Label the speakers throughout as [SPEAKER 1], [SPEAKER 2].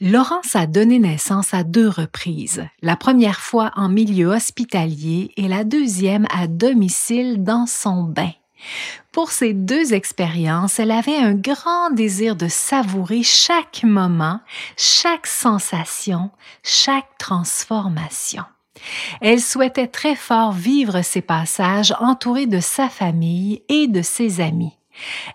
[SPEAKER 1] Laurence a donné naissance à deux reprises, la première fois en milieu hospitalier et la deuxième à domicile dans son bain. Pour ces deux expériences, elle avait un grand désir de savourer chaque moment, chaque sensation, chaque transformation. Elle souhaitait très fort vivre ces passages entourée de sa famille et de ses amis.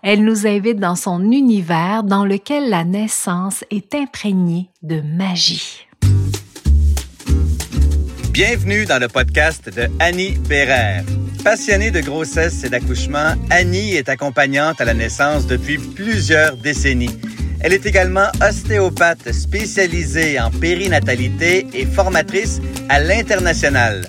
[SPEAKER 1] Elle nous invite dans son univers dans lequel la naissance est imprégnée de magie.
[SPEAKER 2] Bienvenue dans le podcast de Annie Bérère. Passionnée de grossesse et d'accouchement, Annie est accompagnante à la naissance depuis plusieurs décennies. Elle est également ostéopathe spécialisée en périnatalité et formatrice à l'international.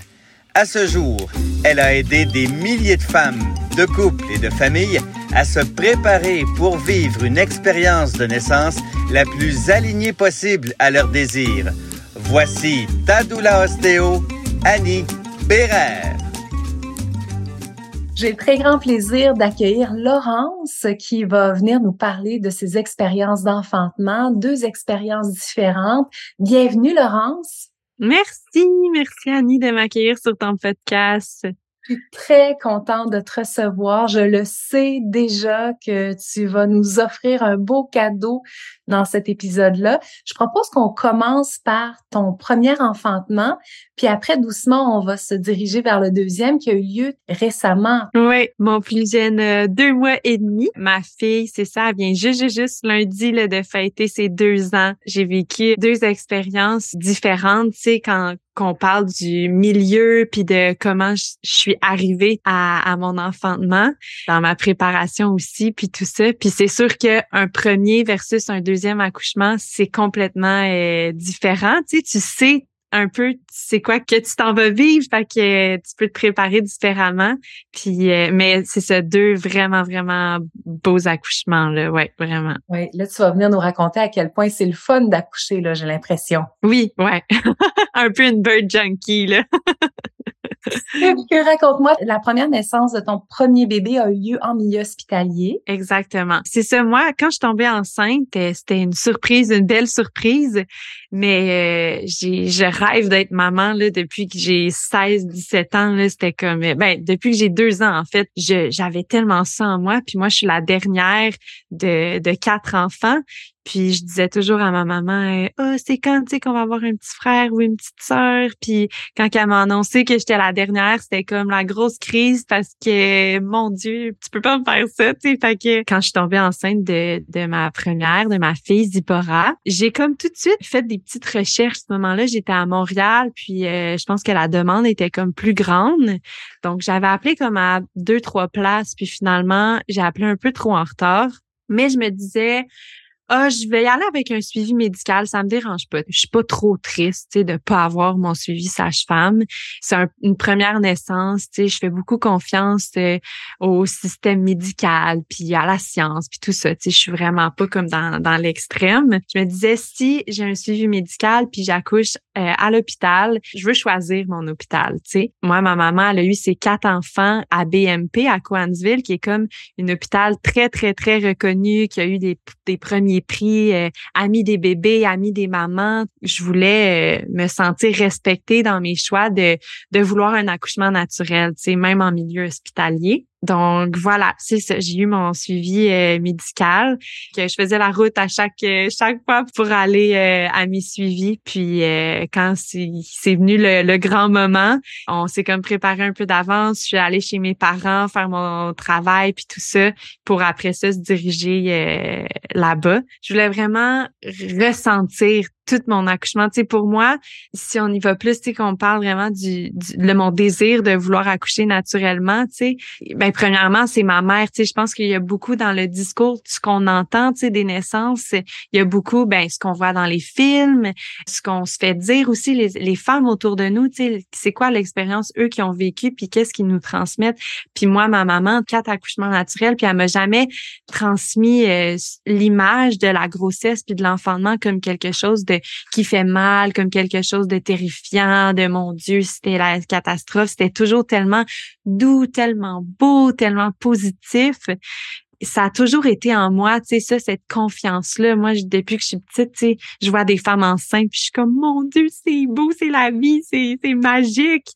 [SPEAKER 2] À ce jour, elle a aidé des milliers de femmes, de couples et de familles à se préparer pour vivre une expérience de naissance la plus alignée possible à leurs désirs. Voici Tadoula Ostéo, Annie Bérère.
[SPEAKER 1] J'ai le très grand plaisir d'accueillir Laurence qui va venir nous parler de ses expériences d'enfantement, deux expériences différentes. Bienvenue Laurence.
[SPEAKER 3] Merci, merci Annie de m'accueillir sur ton podcast.
[SPEAKER 1] Je suis très contente de te recevoir. Je le sais déjà que tu vas nous offrir un beau cadeau dans cet épisode-là. Je propose qu'on commence par ton premier enfantement, puis après, doucement, on va se diriger vers le deuxième qui a eu lieu récemment.
[SPEAKER 3] Oui, mon plus jeune, euh, deux mois et demi. Ma fille, c'est ça, elle vient juste, juste, lundi là, de fêter ses deux ans. J'ai vécu deux expériences différentes, tu sais, quand qu'on parle du milieu puis de comment je, suis arrivée à, à, mon enfantement dans ma préparation aussi puis tout ça puis c'est sûr que un premier versus un deuxième accouchement, c'est complètement euh, différent. Tu sais, tu sais un peu c'est quoi que tu t'en vas vivre, fait que tu peux te préparer différemment. Puis euh, mais c'est ça deux vraiment vraiment beaux accouchements là, ouais, vraiment.
[SPEAKER 1] Oui, là tu vas venir nous raconter à quel point c'est le fun d'accoucher là, j'ai l'impression.
[SPEAKER 3] Oui, ouais. un peu une bird junkie là.
[SPEAKER 1] Raconte-moi, la première naissance de ton premier bébé a eu lieu en milieu hospitalier.
[SPEAKER 3] Exactement. C'est ça. Moi, quand je tombais enceinte, euh, c'était une surprise, une belle surprise. Mais euh, j'ai, je rêve d'être maman là depuis que j'ai 16, 17 ans. Là, c'était comme, euh, ben depuis que j'ai deux ans en fait, j'avais tellement ça en moi. Puis moi, je suis la dernière de, de quatre enfants. Puis je disais toujours à ma maman, oh, c'est quand tu sais qu'on va avoir un petit frère ou une petite sœur. Puis quand elle m'a annoncé que j'étais la dernière, c'était comme la grosse crise parce que mon Dieu, tu peux pas me faire ça, tu sais. Fait que quand je suis tombée enceinte de, de ma première, de ma fille Zipporah, j'ai comme tout de suite fait des petites recherches. À ce moment-là, j'étais à Montréal, puis euh, je pense que la demande était comme plus grande. Donc j'avais appelé comme à deux trois places, puis finalement j'ai appelé un peu trop en retard. Mais je me disais, ah, je vais y aller avec un suivi médical, ça me dérange pas. Je suis pas trop triste, de pas avoir mon suivi sage-femme. C'est une première naissance, tu je fais beaucoup confiance euh, au système médical, puis à la science, puis tout ça, tu sais, je suis vraiment pas comme dans, dans l'extrême. Je me disais, si j'ai un suivi médical, puis j'accouche euh, à l'hôpital, je veux choisir mon hôpital, tu. Moi, ma maman, elle a eu ses quatre enfants à BMP, à Coansville, qui est comme une hôpital très, très, très reconnu, qui a eu des, premiers prix euh, amis des bébés, amis des mamans. Je voulais euh, me sentir respectée dans mes choix de, de vouloir un accouchement naturel, tu même en milieu hospitalier. Donc voilà, c'est ça. J'ai eu mon suivi euh, médical, que je faisais la route à chaque euh, chaque fois pour aller euh, à mes suivis. Puis quand c'est venu le, grand moment, on s'est comme préparé un peu d'avance. Je suis allée chez mes parents faire mon travail puis tout ça pour après ça se diriger là-bas. Je voulais vraiment ressentir tout mon accouchement. Tu sais, pour moi, si on y va plus, tu sais, qu'on parle vraiment du, du mon désir de vouloir accoucher naturellement, tu sais, ben premièrement, c'est ma mère. Tu sais, je pense qu'il y a beaucoup dans le discours, ce qu'on entend, tu sais, des naissances, il y a beaucoup, ben ce qu'on voit dans les films, ce qu'on se fait dire aussi les, les femmes autour de nous, tu sais, c'est quoi l'expérience eux qui ont vécu, puis qu'est-ce qu'ils nous transmettent. Puis moi, ma maman, quatre accouchements naturels, puis elle m'a jamais transmis euh, l'image de la grossesse puis de l'enfantement comme quelque chose de qui fait mal, comme quelque chose de terrifiant, de mon Dieu, c'était la catastrophe. C'était toujours tellement doux, tellement beau, tellement positif. ça a toujours été en moi, tu sais, ça, cette confiance-là. Moi, depuis que je suis petite, tu sais, je vois des femmes enceintes, puis je suis comme, mon Dieu, c'est beau, c'est la vie, c'est, c'est magique.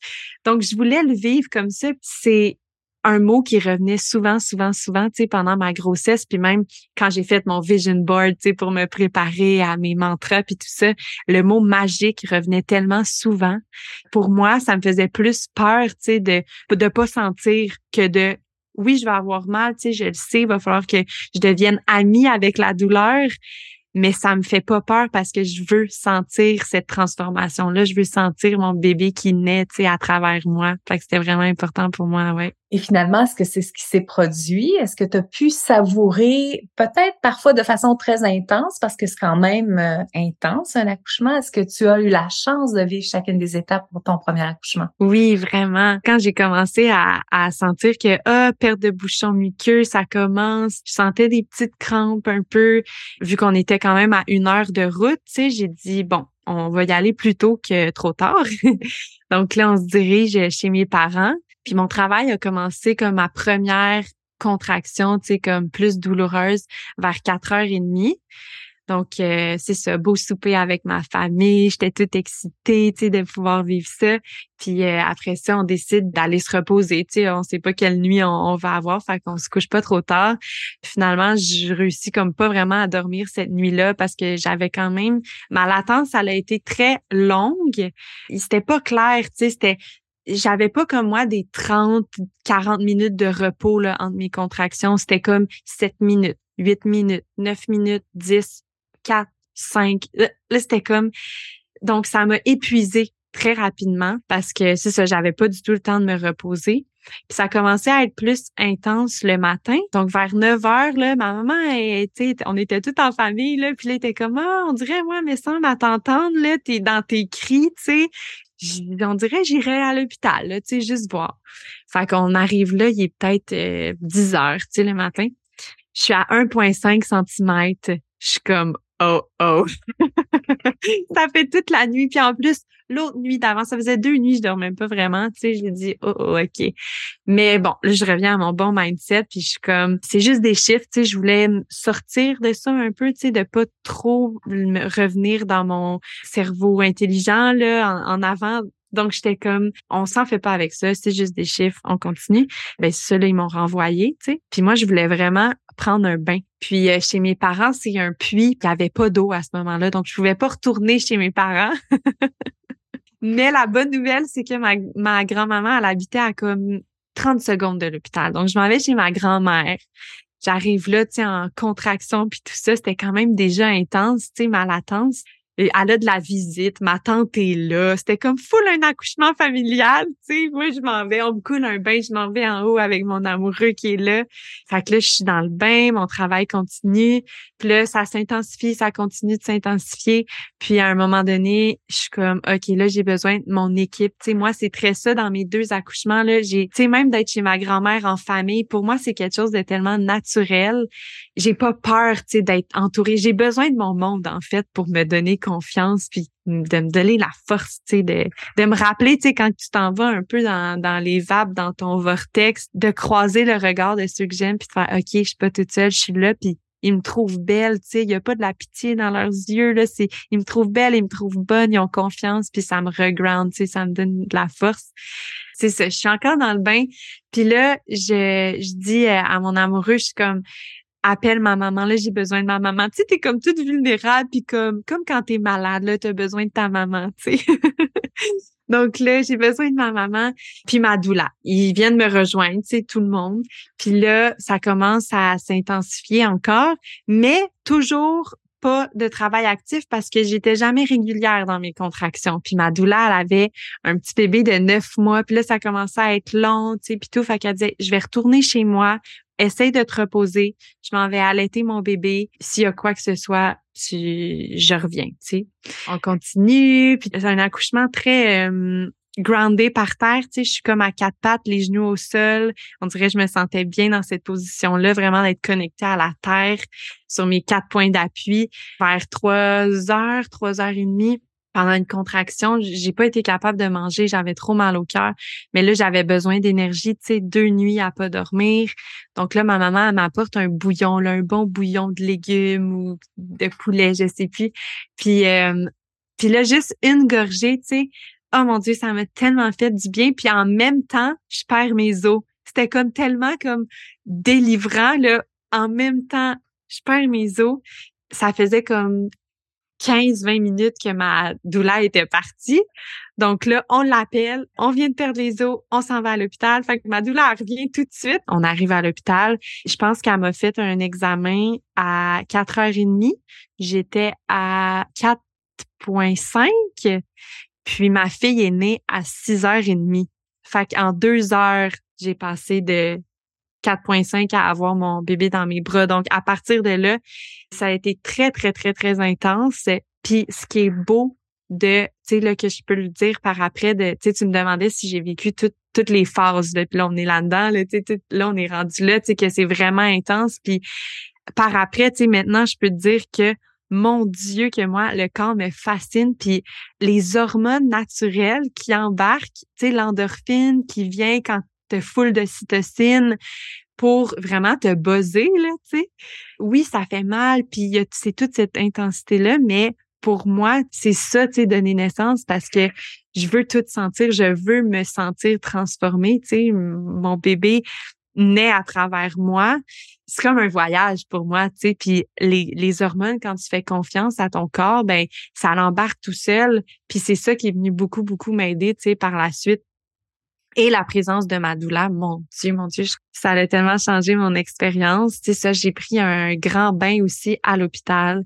[SPEAKER 3] Donc, je voulais le vivre comme ça. c'est un mot qui revenait souvent, souvent, souvent, tu sais, pendant ma grossesse, puis même quand j'ai fait mon vision board, tu sais, pour me préparer à mes mantras puis tout ça, le mot magique revenait tellement souvent. Pour moi, ça me faisait plus peur, tu sais, de de pas sentir que de oui, je vais avoir mal, tu sais, je le sais, il va falloir que je devienne amie avec la douleur, mais ça me fait pas peur parce que je veux sentir cette transformation-là. Je veux sentir mon bébé qui naît, tu sais, à travers moi. Fait que c'était vraiment important pour moi, ouais.
[SPEAKER 1] Et finalement, est-ce que c'est ce qui s'est produit? Est-ce que tu as pu savourer, peut-être parfois de façon très intense, parce que c'est quand même euh, intense un accouchement? Est-ce que tu as eu la chance de vivre chacune des étapes pour ton premier accouchement?
[SPEAKER 3] Oui, vraiment. Quand j'ai commencé à, sentir que, ah, perte de bouchon muqueux, ça commence, je sentais des petites crampes un peu, vu qu'on était quand même à une heure de route, tu sais, j'ai dit, bon, on va y aller plus tôt que trop tard. Donc là, on se dirige chez mes parents. Puis mon travail a commencé comme ma première contraction, tu sais, comme plus douloureuse vers quatre heures et demie. Donc, euh, c'est ça, beau souper avec ma famille. J'étais toute excitée, tu sais, de pouvoir vivre ça. Puis euh, après ça, on décide d'aller se reposer. Tu sais, on sait pas quelle nuit on, va avoir, fait qu'on se couche pas trop tard. finalement, je réussis comme pas vraiment à dormir cette nuit-là parce que j'avais quand même ma latence, elle a été très longue. C'était pas clair, tu sais, c'était j'avais pas comme moi des 30, 40 minutes de repos là, entre mes contractions. C'était comme 7 minutes, 8 minutes, 9 minutes, 10, 4, 5. Là, c'était comme... Donc, ça m'a épuisé très rapidement parce que c'est ça, j'avais pas du tout le temps de me reposer. Puis ça commençait à être plus intense le matin. Donc vers 9 heures, là, ma maman, était, on était toutes en famille, là, puis là, elle était comme Ah, on dirait, moi, mais sans à t'entendre, là, t'es dans tes cris, tu sais on dirait j'irais à l'hôpital, tu sais, juste voir. Fait qu'on arrive là, il est peut-être 10 euh, heures, tu sais, le matin. Je suis à 1,5 cm. Je suis comme, oh, oh. ça fait toute la nuit. Puis en plus, l'autre nuit d'avant, ça faisait deux nuits, je dormais pas vraiment. Tu sais, j'ai dit, oh, oh, OK. Mais bon, là, je reviens à mon bon mindset. Puis je suis comme, c'est juste des chiffres. Tu sais, je voulais sortir de ça un peu, tu sais, de pas trop revenir dans mon cerveau intelligent, là, en, avant donc, j'étais comme, on s'en fait pas avec ça, c'est juste des chiffres, on continue. Ben, ça, là, ils m'ont renvoyé, tu sais. Puis moi, je voulais vraiment prendre un bain. Puis euh, chez mes parents, c'est un puits, il n'y avait pas d'eau à ce moment-là, donc je pouvais pas retourner chez mes parents. Mais la bonne nouvelle, c'est que ma, ma grand-maman, elle habitait à comme 30 secondes de l'hôpital. Donc, je m'en vais chez ma grand-mère. J'arrive là, tu sais, en contraction, puis tout ça, c'était quand même déjà intense, tu sais, ma latence elle a de la visite, ma tante est là. C'était comme full un accouchement familial, tu sais. Moi, je m'en vais, on me coule un bain, je m'en vais en haut avec mon amoureux qui est là. Fait que là, je suis dans le bain, mon travail continue. Puis là, ça s'intensifie, ça continue de s'intensifier. Puis à un moment donné, je suis comme, OK, là, j'ai besoin de mon équipe. Tu sais, moi, c'est très ça dans mes deux accouchements, là. J'ai, tu sais, même d'être chez ma grand-mère en famille, pour moi, c'est quelque chose de tellement naturel. J'ai pas peur, tu sais, d'être entourée. J'ai besoin de mon monde, en fait, pour me donner confiance puis de me donner la force, tu de, de me rappeler, tu sais, quand tu t'en vas un peu dans, dans les vapes, dans ton vortex, de croiser le regard de ceux que j'aime puis de faire, OK, je suis pas toute seule, je suis là puis ils me trouvent belle, tu sais, il y a pas de la pitié dans leurs yeux, là, c'est, ils me trouvent belle, ils me trouvent bonne, ils ont confiance puis ça me reground, tu sais, ça me donne de la force. C'est ça, je suis encore dans le bain. Puis là, je, je dis à mon amoureux, je suis comme, appelle ma maman, là, j'ai besoin de ma maman. Tu sais, t'es comme toute vulnérable, puis comme, comme quand t'es malade, là, t'as besoin de ta maman, tu sais. Donc là, j'ai besoin de ma maman, puis ma doula. Ils viennent me rejoindre, tu sais, tout le monde. Puis là, ça commence à s'intensifier encore, mais toujours pas de travail actif parce que j'étais jamais régulière dans mes contractions. Puis ma doula, elle avait un petit bébé de neuf mois. Puis là, ça commençait à être long, tu sais, puis tout. Fait qu'elle disait, je vais retourner chez moi, essaye de te reposer. Je m'en vais allaiter mon bébé. S'il y a quoi que ce soit, tu, je reviens, tu sais. On continue. Puis c'est un accouchement très euh, groundé par terre, tu sais. Je suis comme à quatre pattes, les genoux au sol. On dirait que je me sentais bien dans cette position-là, vraiment d'être connectée à la terre sur mes quatre points d'appui. Vers trois heures, trois heures et demie, pendant une contraction, j'ai pas été capable de manger, j'avais trop mal au cœur. Mais là, j'avais besoin d'énergie, tu sais, deux nuits à pas dormir. Donc là, ma maman m'apporte un bouillon, là, un bon bouillon de légumes ou de poulet, je sais plus. Puis, euh, puis là, juste une gorgée, tu sais, oh mon Dieu, ça m'a tellement fait du bien. Puis en même temps, je perds mes os. C'était comme tellement comme délivrant, là. En même temps, je perds mes os. Ça faisait comme 15-20 minutes que ma douleur était partie. Donc là, on l'appelle, on vient de perdre les os, on s'en va à l'hôpital. Fait que ma douleur revient tout de suite. On arrive à l'hôpital. Je pense qu'elle m'a fait un examen à 4h30. J'étais à 4.5. Puis ma fille est née à 6h30. Fait qu'en deux heures, j'ai passé de 4.5 à avoir mon bébé dans mes bras. Donc, à partir de là, ça a été très, très, très, très intense. Puis, ce qui est beau de, tu sais, là, que je peux le dire par après, de, tu sais, tu me demandais si j'ai vécu toutes les phases, là, puis là, on est là-dedans, là, tu sais, là, on est rendu là, tu sais, que c'est vraiment intense. Puis, par après, tu sais, maintenant, je peux te dire que mon Dieu, que moi, le corps me fascine. Puis les hormones naturelles qui embarquent, tu sais, l'endorphine qui vient quand te foule de cytocine pour vraiment te buzzer, là, tu. Oui, ça fait mal, puis c'est toute cette intensité-là, mais pour moi, c'est ça, tu sais, donner naissance parce que je veux tout sentir, je veux me sentir transformée, tu. Mon bébé naît à travers moi. C'est comme un voyage pour moi, tu sais. Puis les, les hormones, quand tu fais confiance à ton corps, ben ça l'embarque tout seul. Puis c'est ça qui est venu beaucoup, beaucoup m'aider, tu sais, par la suite et la présence de ma douleur, mon Dieu, mon Dieu, ça a tellement changé mon expérience. Sais, ça, j'ai pris un grand bain aussi à l'hôpital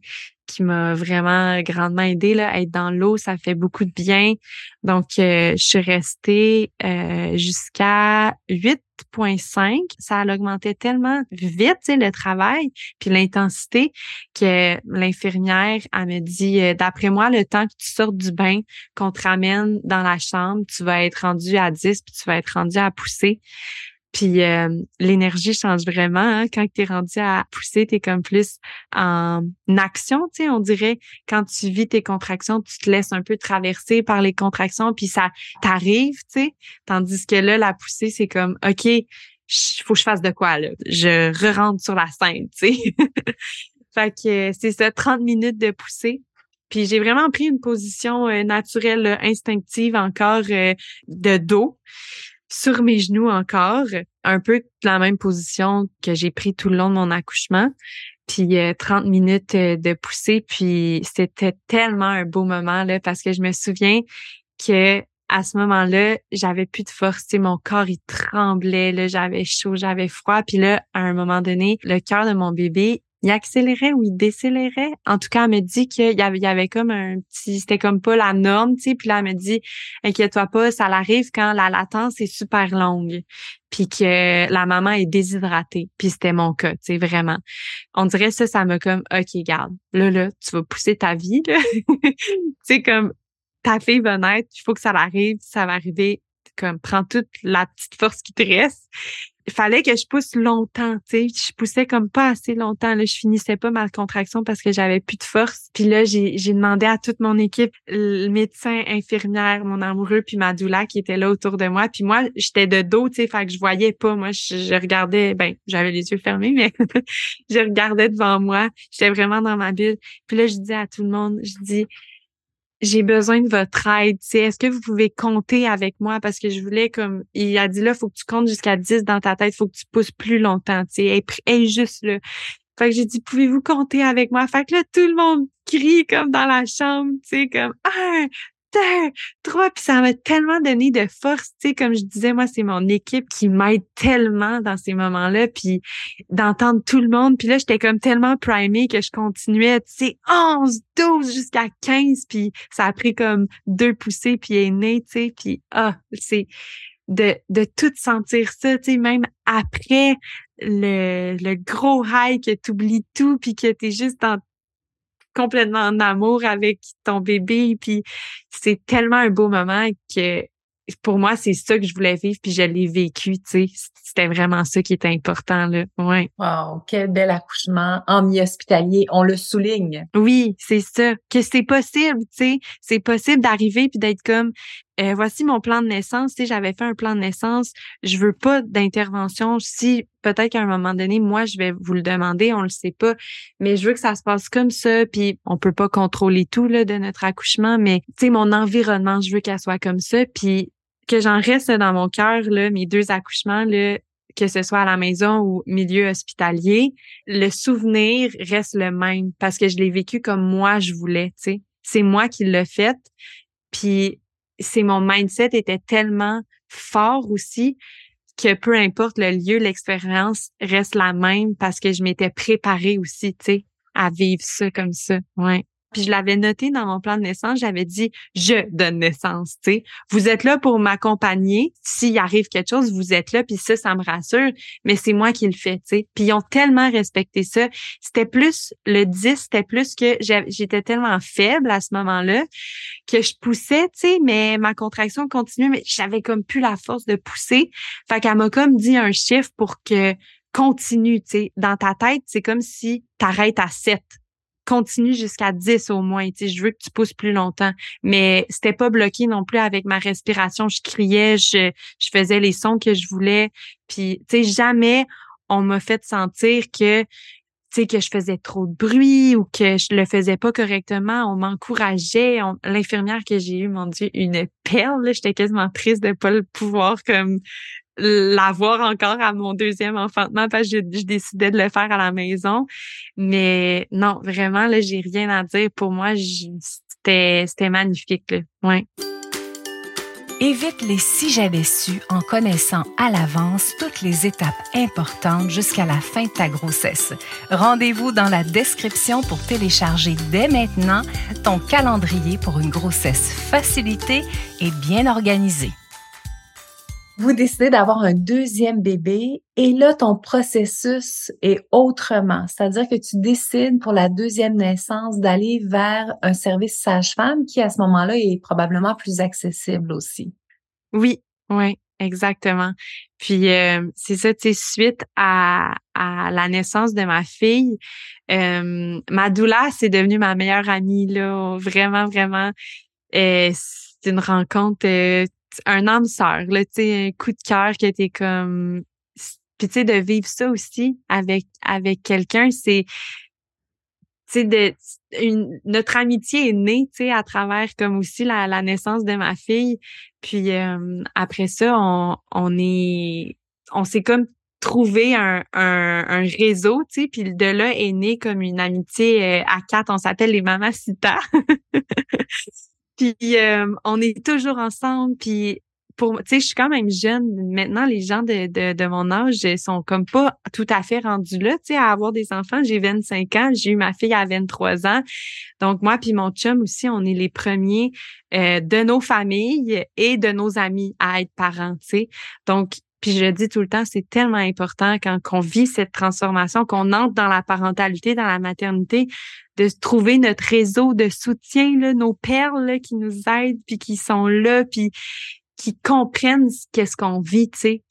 [SPEAKER 3] qui m'a vraiment grandement aidé là, être dans l'eau, ça fait beaucoup de bien. Donc, euh, je suis restée euh, jusqu'à 8.5. Ça a augmenté tellement vite, le travail, puis l'intensité, que l'infirmière, elle me dit, euh, d'après moi, le temps que tu sortes du bain, qu'on te ramène dans la chambre, tu vas être rendu à 10, puis tu vas être rendu à pousser. Puis euh, l'énergie change vraiment. Hein? Quand tu es rendu à pousser, tu es comme plus en action, tu sais, on dirait. Quand tu vis tes contractions, tu te laisses un peu traverser par les contractions, puis ça t'arrive, tu sais. Tandis que là, la poussée, c'est comme, OK, faut que je fasse de quoi, là? Je re-rentre sur la scène, tu sais. fait que c'est ça, 30 minutes de poussée. Puis j'ai vraiment pris une position euh, naturelle, instinctive encore euh, de dos sur mes genoux encore, un peu la même position que j'ai pris tout le long de mon accouchement. Puis 30 euh, minutes euh, de poussée, puis c'était tellement un beau moment là parce que je me souviens que à ce moment-là, j'avais plus de force, mon corps il tremblait, là, j'avais chaud, j'avais froid, puis là à un moment donné, le cœur de mon bébé, il accélérait ou il décélérait. En tout cas, elle me dit qu'il y avait, y avait comme un petit, c'était comme pas la norme, tu sais. Puis là, elle me dit, inquiète-toi pas, ça arrive quand la latence est super longue, puis que la maman est déshydratée. Puis c'était mon cas, tu sais, vraiment. On dirait ça, ça me comme, ok, garde, là, là, tu vas pousser ta vie, là. tu sais, comme ta fille va naître, il faut que ça l'arrive, ça va arriver comme prends toute la petite force qui te reste il fallait que je pousse longtemps, tu sais. Je poussais comme pas assez longtemps. Là, je finissais pas ma contraction parce que j'avais plus de force. Puis là, j'ai, demandé à toute mon équipe, le médecin, infirmière, mon amoureux, puis ma doula qui était là autour de moi. Puis moi, j'étais de dos, tu sais, fait que je voyais pas. Moi, je, regardais, ben, j'avais les yeux fermés, mais je regardais devant moi. J'étais vraiment dans ma bulle. Puis là, je dis à tout le monde, je dis, j'ai besoin de votre aide. Est-ce que vous pouvez compter avec moi? Parce que je voulais comme il a dit là, faut que tu comptes jusqu'à 10 dans ta tête, faut que tu pousses plus longtemps. Tu sais, juste là. Fait que j'ai dit, pouvez-vous compter avec moi? Fait que là, tout le monde crie comme dans la chambre, tu sais, comme un, trois, puis ça m'a tellement donné de force, tu sais, comme je disais, moi, c'est mon équipe qui m'aide tellement dans ces moments-là, puis d'entendre tout le monde, puis là, j'étais comme tellement primée que je continuais, tu sais, 11, 12 jusqu'à 15, puis ça a pris comme deux poussées, puis est né, tu sais, puis ah, c'est de, de tout sentir ça, tu sais, même après le, le gros high que tu oublies tout, puis que tu es juste dans complètement en amour avec ton bébé. Puis c'est tellement un beau moment que pour moi, c'est ça que je voulais vivre, puis je l'ai vécu, tu sais. C'était vraiment ça qui était important, là. Ouais.
[SPEAKER 1] Wow, quel bel accouchement en mi-hospitalier. On le souligne.
[SPEAKER 3] Oui, c'est ça. Que c'est possible, tu sais. C'est possible d'arriver puis d'être comme, euh, voici mon plan de naissance. Sais, j'avais fait un plan de naissance. Je veux pas d'intervention. Si peut-être qu'à un moment donné, moi, je vais vous le demander, on le sait pas, mais je veux que ça se passe comme ça. Puis on peut pas contrôler tout là de notre accouchement, mais tu sais, mon environnement, je veux qu'elle soit comme ça. Puis que j'en reste dans mon cœur là, mes deux accouchements là, que ce soit à la maison ou milieu hospitalier, le souvenir reste le même parce que je l'ai vécu comme moi je voulais, tu sais. C'est moi qui l'ai fait. Puis c'est mon mindset était tellement fort aussi que peu importe le lieu, l'expérience reste la même parce que je m'étais préparée aussi, tu sais, à vivre ça comme ça. Ouais. Puis je l'avais noté dans mon plan de naissance, j'avais dit je donne naissance, tu sais. Vous êtes là pour m'accompagner. S'il arrive quelque chose, vous êtes là puis ça ça me rassure, mais c'est moi qui le fais, tu sais. Puis ils ont tellement respecté ça. C'était plus le 10, c'était plus que j'étais tellement faible à ce moment-là que je poussais, tu sais, mais ma contraction continuait mais j'avais comme plus la force de pousser. Fait qu'elle m'a comme dit un chiffre pour que continue, tu. Dans ta tête, c'est comme si t'arrêtes à 7 continue jusqu'à 10 au moins. Tu sais, je veux que tu pousses plus longtemps. Mais c'était pas bloqué non plus avec ma respiration. Je criais, je, je faisais les sons que je voulais. Puis, tu sais, jamais on m'a fait sentir que tu sais que je faisais trop de bruit ou que je le faisais pas correctement, on m'encourageait. L'infirmière que j'ai eue, mon Dieu, une perle. J'étais quasiment triste de pas le pouvoir comme l'avoir encore à mon deuxième enfantement parce que je, décidais de le faire à la maison. Mais non, vraiment, là, j'ai rien à dire. Pour moi, c'était, magnifique. Là. Ouais.
[SPEAKER 1] Évite les si j'avais su en connaissant à l'avance toutes les étapes importantes jusqu'à la fin de ta grossesse. Rendez-vous dans la description pour télécharger dès maintenant ton calendrier pour une grossesse facilitée et bien organisée vous décidez d'avoir un deuxième bébé et là, ton processus est autrement. C'est-à-dire que tu décides pour la deuxième naissance d'aller vers un service sage-femme qui, à ce moment-là, est probablement plus accessible aussi.
[SPEAKER 3] Oui, oui, exactement. Puis, euh, c'est ça, tu sais, suite à, la naissance de ma fille, euh, ma doula, c'est devenue ma meilleure amie, là. Vraiment, vraiment. Euh, c'est une rencontre euh, un âme sœur, là, tu sais, un coup de cœur qui était comme puis tu sais de vivre ça aussi avec avec quelqu'un, c'est tu sais de une, notre amitié est née, tu sais, à travers comme aussi la, la naissance de ma fille. Puis euh, après ça, on, on est on s'est comme trouvé un, un, un réseau, tu sais, puis de là est né comme une amitié euh, à quatre. On s'appelle les Mamacitas. Puis euh, on est toujours ensemble. Puis pour, tu sais, je suis quand même jeune. Maintenant, les gens de, de, mon âge sont comme pas tout à fait rendus là, tu sais, à avoir des enfants. J'ai 25 ans, j'ai eu ma fille à 23 ans. Donc moi puis mon chum aussi, on est les premiers euh, de nos familles et de nos amis à être parents, tu sais. Donc puis je dis tout le temps, c'est tellement important quand on vit cette transformation, qu'on entre dans la parentalité, dans la maternité, de trouver notre réseau de soutien, là, nos perles qui nous aident, puis qui sont là, puis qui comprennent qu'est-ce qu'on vit, tu sais.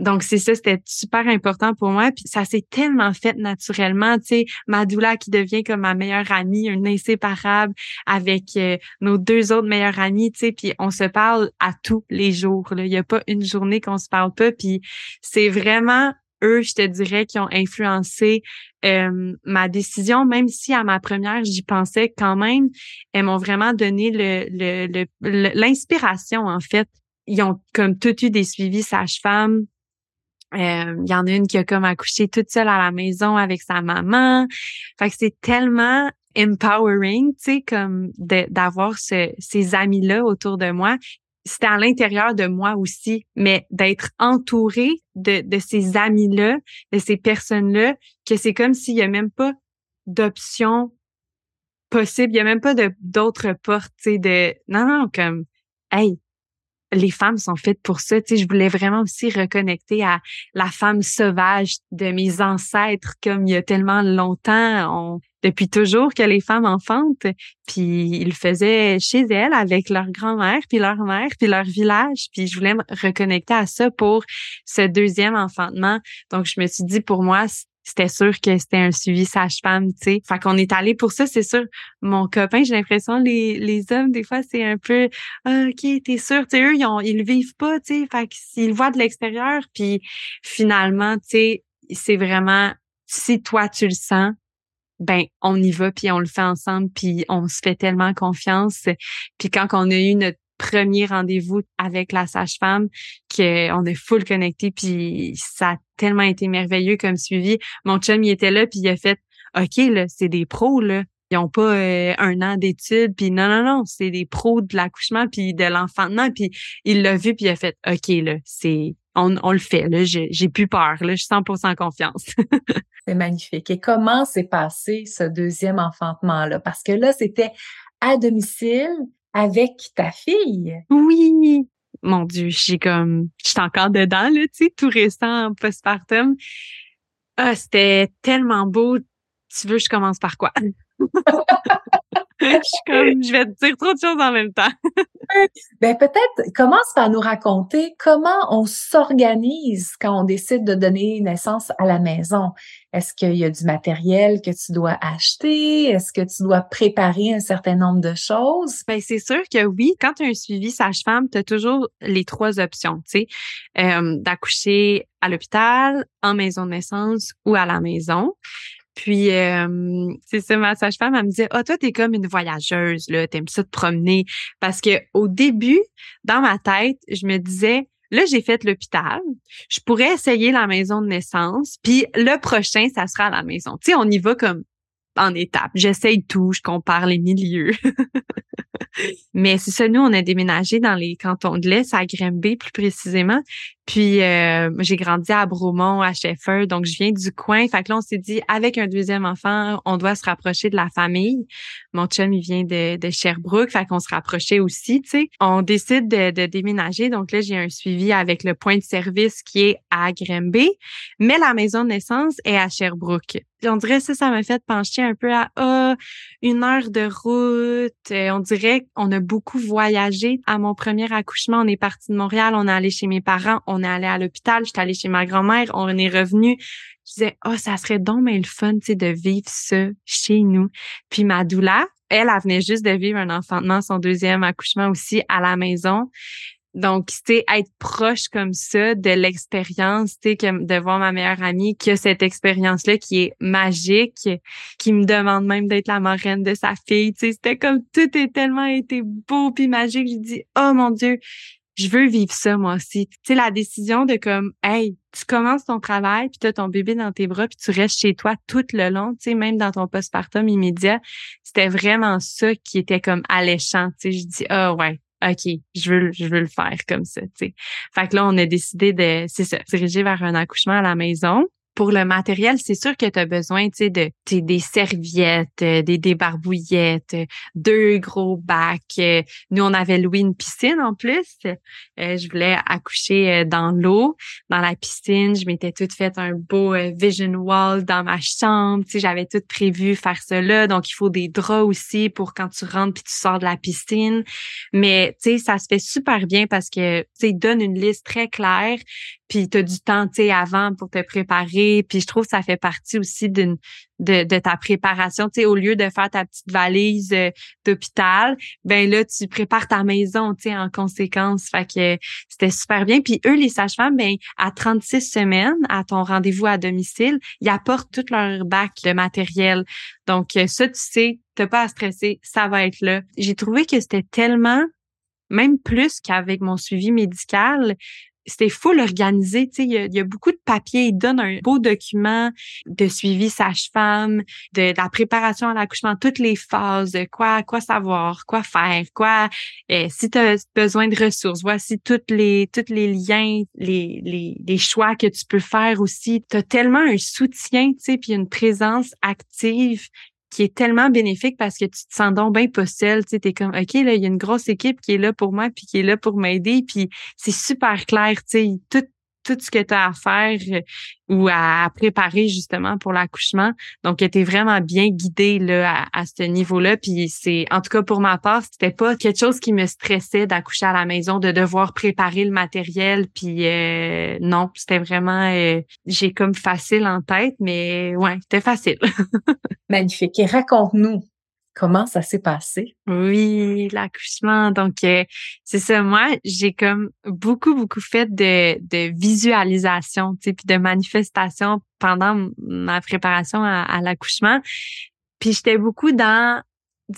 [SPEAKER 3] Donc c'est ça, c'était super important pour moi. Puis ça s'est tellement fait naturellement, tu sais, Madoula qui devient comme ma meilleure amie, une inséparable avec euh, nos deux autres meilleures amies, tu sais. Puis on se parle à tous les jours. Il n'y a pas une journée qu'on se parle pas. Puis c'est vraiment eux, je te dirais, qui ont influencé euh, ma décision, même si à ma première, j'y pensais quand même, elles m'ont vraiment donné le, l'inspiration, en fait. Ils ont comme tout eu des suivis sage-femme. Euh, il y en a une qui a comme accouché toute seule à la maison avec sa maman. Fait que c'est tellement empowering, tu sais, comme d'avoir ces amis-là autour de moi c'était à l'intérieur de moi aussi, mais d'être entouré de, de ces amis-là, de ces personnes-là, que c'est comme s'il y a même pas d'options possibles, il y a même pas d'autres portes, tu sais, de non non comme hey, les femmes sont faites pour ça, tu sais, je voulais vraiment aussi reconnecter à la femme sauvage de mes ancêtres comme il y a tellement longtemps, on depuis toujours que les femmes enfantent. Puis ils faisaient chez elles avec leur grand-mère, puis leur mère, puis leur village. Puis je voulais me reconnecter à ça pour ce deuxième enfantement. Donc je me suis dit pour moi c'était sûr que c'était un suivi sage-femme, tu sais. Fait qu'on est allé pour ça, c'est sûr. Mon copain, j'ai l'impression, les, les hommes, des fois, c'est un peu, ah, OK, t'es sûr, tu sais, eux, ils, ont, ils le vivent pas, tu sais. Fait qu'ils voient de l'extérieur, puis finalement, tu sais, c'est vraiment, si toi, tu le sens, ben on y va puis on le fait ensemble puis on se fait tellement confiance puis quand on a eu notre premier rendez-vous avec la sage-femme qu'on est full connecté puis ça a tellement été merveilleux comme suivi. Mon chum, il était là puis il a fait OK là, c'est des pros là. Ils ont pas euh, un an d'études puis non non non, c'est des pros de l'accouchement puis de l'enfantement puis il l'a vu puis il a fait OK là, c'est on, on le fait là, j'ai plus peur là, je suis 100% confiance.
[SPEAKER 1] c'est magnifique. Et comment s'est passé ce deuxième enfantement là parce que là c'était à domicile, avec ta fille?
[SPEAKER 3] Oui. Mon Dieu, j'ai comme, j'étais encore dedans, là, tu sais, tout récent postpartum. Ah, c'était tellement beau. Tu veux, je commence par quoi? je suis comme, je vais te dire trop de choses en même temps.
[SPEAKER 1] ben peut-être commence par nous raconter comment on s'organise quand on décide de donner naissance à la maison. Est-ce qu'il y a du matériel que tu dois acheter? Est-ce que tu dois préparer un certain nombre de choses?
[SPEAKER 3] Ben c'est sûr que oui. Quand tu as un suivi sage-femme, tu as toujours les trois options, tu sais, euh, d'accoucher à l'hôpital, en maison de naissance ou à la maison. Puis, c'est ça, ma sage-femme, elle me disait, ah, toi, t'es comme une voyageuse, là, t'aimes ça te promener. Parce que au début, dans ma tête, je me disais, là, j'ai fait l'hôpital, je pourrais essayer la maison de naissance, puis le prochain, ça sera à la maison. Tu sais, on y va comme en étapes. J'essaye tout, je compare les milieux. Mais c'est ça, nous, on a déménagé dans les cantons de l'Est, à Grimby plus précisément. Puis euh, j'ai grandi à Bromont, à Sheffer, donc je viens du coin. Fait que là, on s'est dit, avec un deuxième enfant, on doit se rapprocher de la famille. Mon chum, il vient de, de Sherbrooke, fait qu'on se rapprochait aussi, tu sais. On décide de, de déménager, donc là, j'ai un suivi avec le point de service qui est à Grimby, mais la maison de naissance est à Sherbrooke. On dirait ça, ça m'a fait pencher un peu à ah, une heure de route. Euh, on dirait qu'on a beaucoup voyagé. À mon premier accouchement, on est parti de Montréal, on est allé chez mes parents, est allé à l'hôpital, j'étais allée chez ma grand-mère, on est revenu. Je disais, oh, ça serait donc mais le fun, tu sais, de vivre ça chez nous. Puis ma doula, elle, elle venait juste de vivre un enfantement, son deuxième accouchement aussi à la maison. Donc, tu être proche comme ça de l'expérience, tu sais, de voir ma meilleure amie qui a cette expérience-là qui est magique, qui me demande même d'être la marraine de sa fille, tu sais, c'était comme tout est tellement été beau puis magique. J'ai dit, oh mon Dieu, je veux vivre ça moi aussi. Tu sais, la décision de comme, hey, tu commences ton travail, puis tu as ton bébé dans tes bras, puis tu restes chez toi tout le long, tu sais, même dans ton postpartum immédiat, c'était vraiment ça qui était comme alléchant. Tu sais, je dis, ah ouais, OK, je veux, je veux le faire comme ça, tu sais. Fait que là, on a décidé de, c'est ça, diriger vers un accouchement à la maison pour le matériel, c'est sûr que tu as besoin, de des serviettes, euh, des débarbouillettes, deux gros bacs. Euh, nous, on avait loué une piscine en plus. Euh, je voulais accoucher dans l'eau, dans la piscine. Je m'étais toute fait un beau vision wall dans ma chambre. J'avais tout prévu faire cela. Donc, il faut des draps aussi pour quand tu rentres puis tu sors de la piscine. Mais, ça se fait super bien parce que, tu donne une liste très claire puis tu as du temps, avant pour te préparer. Puis je trouve que ça fait partie aussi de ta préparation. Tu sais, au lieu de faire ta petite valise euh, d'hôpital, ben là, tu prépares ta maison, tu sais, en conséquence. Fait que c'était super bien. Puis eux, les sages-femmes, ben à 36 semaines, à ton rendez-vous à domicile, ils apportent tout leur bac de matériel. Donc euh, ça, tu sais, t'as pas à stresser, ça va être là. J'ai trouvé que c'était tellement même plus qu'avec mon suivi médical, c'était. Tu sais, il y, a, beaucoup de papiers. Ils donnent un beau document de suivi sage-femme, de, la préparation à l'accouchement, toutes les phases, quoi, quoi savoir, quoi faire, quoi. Eh, si tu as besoin de ressources, voici toutes les, tous les liens, les, choix que tu peux faire aussi. Tu as tellement un soutien, tu puis une présence active qui est tellement bénéfique parce que tu te sens donc bien pas seul. Tu es comme, OK, là, il y a une grosse équipe qui est là pour moi puis qui est là pour m'aider. Puis c'est super clair, tu sais, tout, tout ce que tu as à faire euh, ou à préparer justement pour l'accouchement. Donc, tu vraiment bien guidée là, à, ce niveau-là. Puis c'est, en tout cas pour ma part, c'était pas quelque chose qui me stressait d'accoucher à la maison, de devoir préparer le matériel. Puis euh, non, c'était vraiment, euh, j'ai comme facile en tête, mais ouais, c'était facile.
[SPEAKER 4] Magnifique. Et raconte-nous Comment ça s'est passé?
[SPEAKER 3] Oui, l'accouchement. Donc, euh, c'est ça. Moi, j'ai comme beaucoup, beaucoup fait de, de visualisation, tu sais, puis de manifestation pendant ma préparation à, à l'accouchement. Puis j'étais beaucoup dans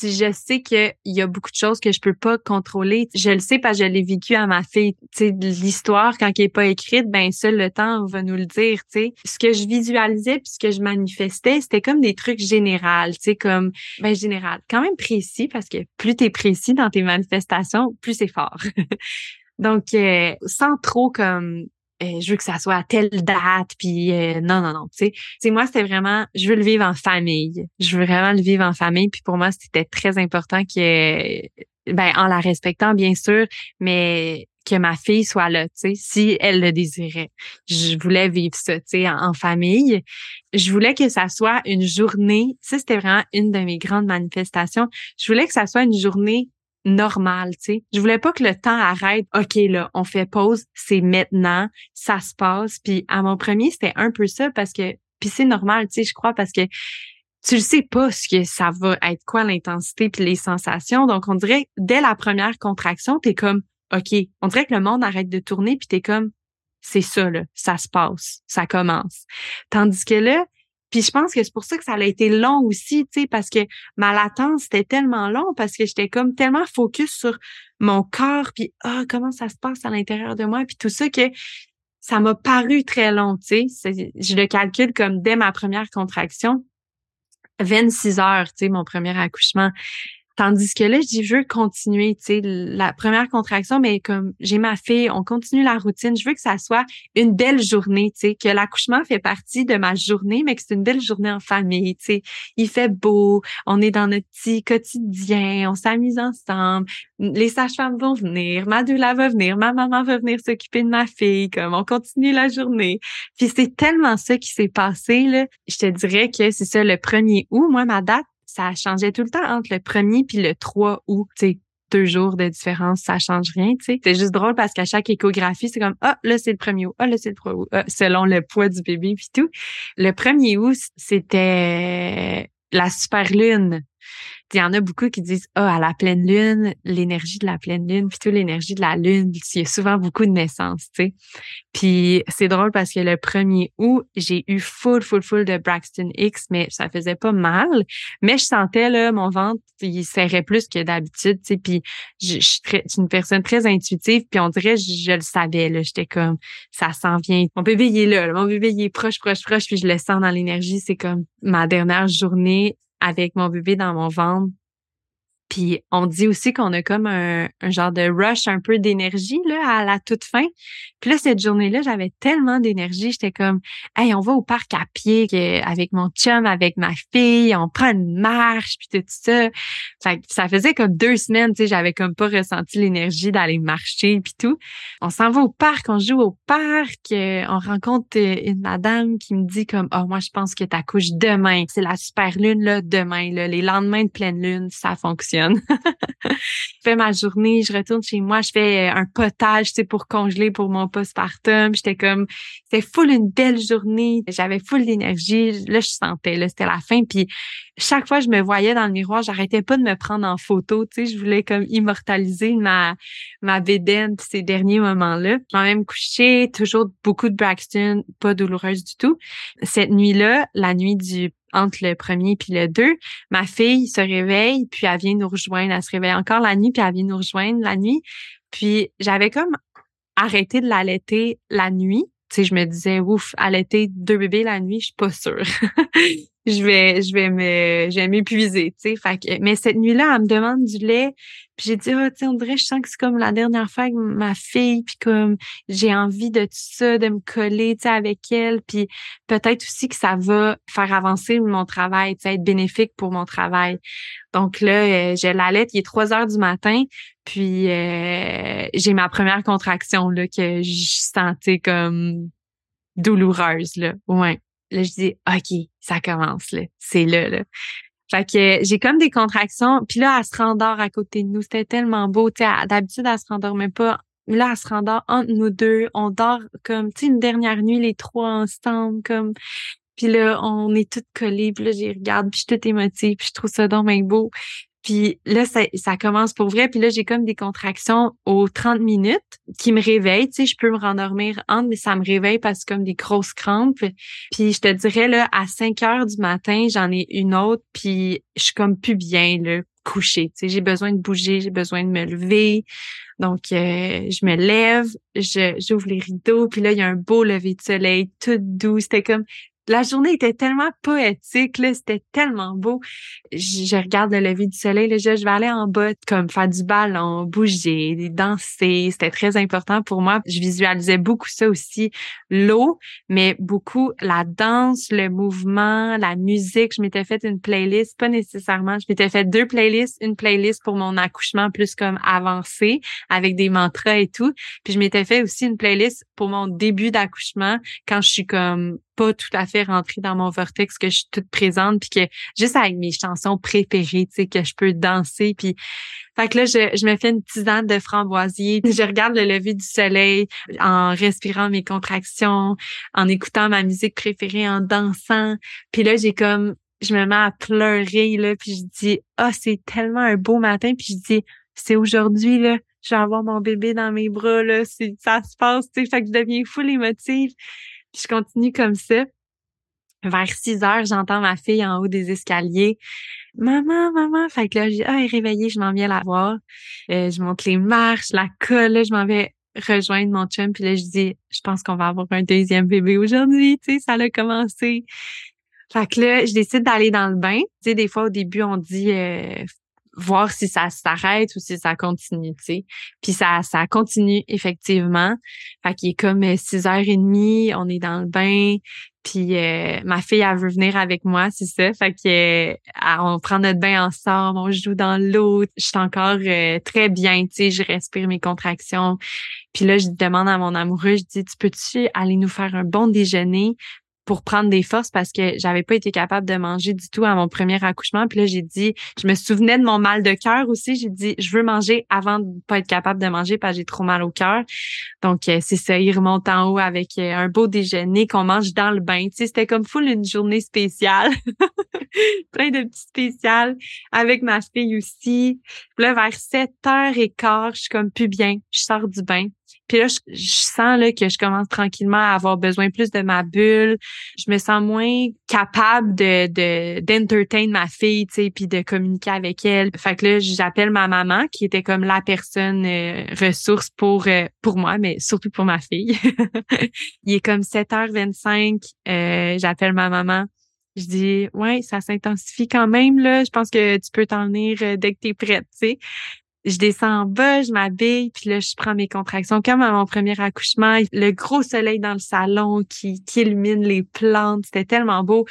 [SPEAKER 3] je sais qu'il y a beaucoup de choses que je peux pas contrôler. Je le sais parce que je l'ai vécu à ma fille. Tu l'histoire, quand elle est pas écrite, ben seul le temps va nous le dire, tu sais. Ce que je visualisais puis ce que je manifestais, c'était comme des trucs généraux, tu sais, comme, ben général, quand même précis parce que plus tu es précis dans tes manifestations, plus c'est fort. Donc, euh, sans trop comme euh, je veux que ça soit à telle date, puis euh, non, non, non. Tu sais, moi, c'était vraiment, je veux le vivre en famille. Je veux vraiment le vivre en famille. Puis pour moi, c'était très important que, ben, en la respectant, bien sûr, mais que ma fille soit là, tu sais, si elle le désirait. Je voulais vivre ça, tu sais, en, famille. Je voulais que ça soit une journée, ça c'était vraiment une de mes grandes manifestations. Je voulais que ça soit une journée normal, tu sais. Je voulais pas que le temps arrête. OK, là, on fait pause, c'est maintenant, ça se passe. Puis à mon premier, c'était un peu ça parce que puis c'est normal, tu sais, je crois parce que tu le sais pas ce que ça va être quoi l'intensité puis les sensations. Donc on dirait dès la première contraction, tu es comme OK, on dirait que le monde arrête de tourner puis tu es comme c'est ça là, ça se passe, ça commence. Tandis que là, puis je pense que c'est pour ça que ça a été long aussi, tu sais, parce que ma latence était tellement long parce que j'étais comme tellement focus sur mon corps, puis ah comment ça se passe à l'intérieur de moi, puis tout ça que ça m'a paru très long, tu sais. Je le calcule comme dès ma première contraction, 26 heures, tu sais, mon premier accouchement. Tandis que là, je dis, je veux continuer, tu sais, la première contraction, mais comme j'ai ma fille, on continue la routine. Je veux que ça soit une belle journée, tu sais, que l'accouchement fait partie de ma journée, mais que c'est une belle journée en famille, tu sais. Il fait beau, on est dans notre petit quotidien, on s'amuse ensemble. Les sages-femmes vont venir, ma doula va venir, ma maman va venir s'occuper de ma fille, comme on continue la journée. Puis c'est tellement ça qui s'est passé, là. Je te dirais que c'est ça, le premier août, moi, ma date, ça changeait tout le temps entre le premier puis le 3 août. Tu deux jours de différence, ça change rien. C'est juste drôle parce qu'à chaque échographie, c'est comme, ah, là, c'est le premier août, ah, là, c'est le 3 août, ah, selon le poids du bébé puis tout. Le premier août, c'était la super lune il y en a beaucoup qui disent ah à la pleine lune, l'énergie de la pleine lune, plutôt l'énergie de la lune, il y a souvent beaucoup de naissances, tu sais. Puis c'est drôle parce que le premier août, j'ai eu full full full de Braxton X, mais ça faisait pas mal, mais je sentais là mon ventre, il serrait plus que d'habitude, tu sais. Puis je, suis une personne très intuitive, puis on dirait je, je le savais là, j'étais comme ça s'en vient. Mon bébé il est là, mon bébé il est proche proche proche, puis je le sens dans l'énergie, c'est comme ma dernière journée avec mon bébé dans mon ventre. Puis on dit aussi qu'on a comme un, genre de rush un peu d'énergie là à la toute fin. Puis là cette journée-là, j'avais tellement d'énergie, j'étais comme "Hey, on va au parc à pied avec mon chum, avec ma fille, on prend une marche puis tout ça." ça faisait comme deux semaines, tu sais, j'avais comme pas ressenti l'énergie d'aller marcher puis tout. On s'en va au parc, on joue au parc, euh, on rencontre euh, une madame qui me dit comme "Oh, moi je pense que ta couche demain, c'est la super lune là demain là, les lendemains de pleine lune, ça fonctionne." je fais ma journée, je retourne chez moi, je fais euh, un potage, tu sais, pour congeler pour mon postpartum. J'étais comme, c'était full une belle journée. J'avais full d'énergie. Là, je sentais, c'était la fin. Puis chaque fois que je me voyais dans le miroir, j'arrêtais pas de me prendre en photo. Tu sais, je voulais comme immortaliser ma ma bédaine ces derniers moments-là. Je même couché, toujours beaucoup de Braxton, pas douloureuse du tout. Cette nuit-là, la nuit du entre le premier puis le deux, ma fille se réveille puis elle vient nous rejoindre. Elle se réveille encore la nuit puis elle vient nous rejoindre la nuit. Puis j'avais comme arrêté de l'allaiter la nuit. Tu sais, je me disais, ouf, allaiter deux bébés la nuit, je suis pas sûre. je vais je vais me je vais m'épuiser, tu sais. Fait que, mais cette nuit-là, elle me demande du lait. Puis j'ai dit, ah, tu sais, on dirait, je sens que c'est comme la dernière fois avec ma fille, puis comme j'ai envie de tout ça, de me coller, tu sais, avec elle, puis peut-être aussi que ça va faire avancer mon travail, tu sais, être bénéfique pour mon travail. Donc là, euh, j'ai la lettre, il est 3 heures du matin, puis euh, j'ai ma première contraction là que je sentais comme douloureuse là. Ouais. Là, je dis OK, ça commence là, c'est là là. Fait que j'ai comme des contractions, puis là elle se rendort à côté de nous, c'était tellement beau, d'habitude elle se rendormait pas. Là, elle se rendort entre nous deux. On dort comme, tu sais, une dernière nuit, les trois ensemble, comme. Puis là, on est toutes collées. Puis là, j'y regarde, puis je suis toute émotive. Puis je trouve ça donc beau. Puis là, ça, ça commence pour vrai. Puis là, j'ai comme des contractions aux 30 minutes qui me réveillent. Tu sais, je peux me rendormir entre, mais ça me réveille parce que comme des grosses crampes. Puis je te dirais, là, à 5 heures du matin, j'en ai une autre. Puis je suis comme plus bien, là, couchée. Tu sais, j'ai besoin de bouger, j'ai besoin de me lever. Donc, euh, je me lève, je j'ouvre les rideaux, puis là, il y a un beau lever de soleil, tout doux. C'était comme la journée était tellement poétique, là, c'était tellement beau. Je, regarde le lever du soleil, là, je, vais aller en bas, comme faire du ballon, bouger, danser. C'était très important pour moi. Je visualisais beaucoup ça aussi, l'eau, mais beaucoup la danse, le mouvement, la musique. Je m'étais fait une playlist, pas nécessairement. Je m'étais fait deux playlists, une playlist pour mon accouchement plus comme avancé, avec des mantras et tout. Puis je m'étais fait aussi une playlist pour mon début d'accouchement, quand je suis comme pas tout à fait rentrée dans mon vortex, que je suis toute présente, puis que juste avec mes chansons préférées, tu sais, que je peux danser, puis fait que là, je, je me fais une tisane de framboisier, je regarde le lever du soleil en respirant mes contractions, en écoutant ma musique préférée, en dansant, puis là, j'ai comme, je me mets à pleurer, là, puis je dis, ah, c'est tellement un beau matin, puis je dis, c'est aujourd'hui, là, je vais avoir mon bébé dans mes bras, là, ça se passe, tu sais, fait que je deviens full émotive je continue comme ça. Vers 6 heures, j'entends ma fille en haut des escaliers. Maman, maman. Fait que là, je dis, ah, elle est réveillée, je m'en viens la voir. Euh, je monte les marches, la colle, je m'en vais rejoindre mon chum. Puis là, je dis, je pense qu'on va avoir un deuxième bébé aujourd'hui. Tu sais, ça a commencé. Fait que là, je décide d'aller dans le bain. Tu sais, des fois, au début, on dit, euh, voir si ça s'arrête ou si ça continue, tu sais. Puis ça, ça continue effectivement. Fait qu'il est comme 6h30, euh, on est dans le bain, puis euh, ma fille, elle veut venir avec moi, c'est ça. Fait que euh, on prend notre bain ensemble, on joue dans l'eau. Je suis encore très bien, tu sais, je respire mes contractions. Puis là, je demande à mon amoureux, je dis, tu peux-tu aller nous faire un bon déjeuner? Pour prendre des forces parce que j'avais pas été capable de manger du tout à mon premier accouchement. Puis là, j'ai dit, je me souvenais de mon mal de cœur aussi. J'ai dit, je veux manger avant de pas être capable de manger parce que j'ai trop mal au cœur. Donc, euh, c'est ça, il remonte en haut avec euh, un beau déjeuner qu'on mange dans le bain. Tu c'était comme full une journée spéciale. Plein de petits spéciales avec ma fille aussi. Puis là, vers 7h15, je suis comme plus bien. Je sors du bain. Puis là, je, sens là, que je commence tranquillement à avoir besoin plus de ma bulle. Je me sens moins capable de d'entertain ma fille, tu sais, puis de communiquer avec elle. Fait que là, j'appelle ma maman, qui était comme la personne euh, ressource pour euh, pour moi, mais surtout pour ma fille. Il est comme 7h25. Euh, j'appelle ma maman. Je dis ouais, ça s'intensifie quand même là. Je pense que tu peux t'en venir dès que tu es prête, tu sais je descends en bas, je m'habille, puis là, je prends mes contractions comme à mon premier accouchement. Le gros soleil dans le salon qui, qui illumine les plantes, c'était tellement beau.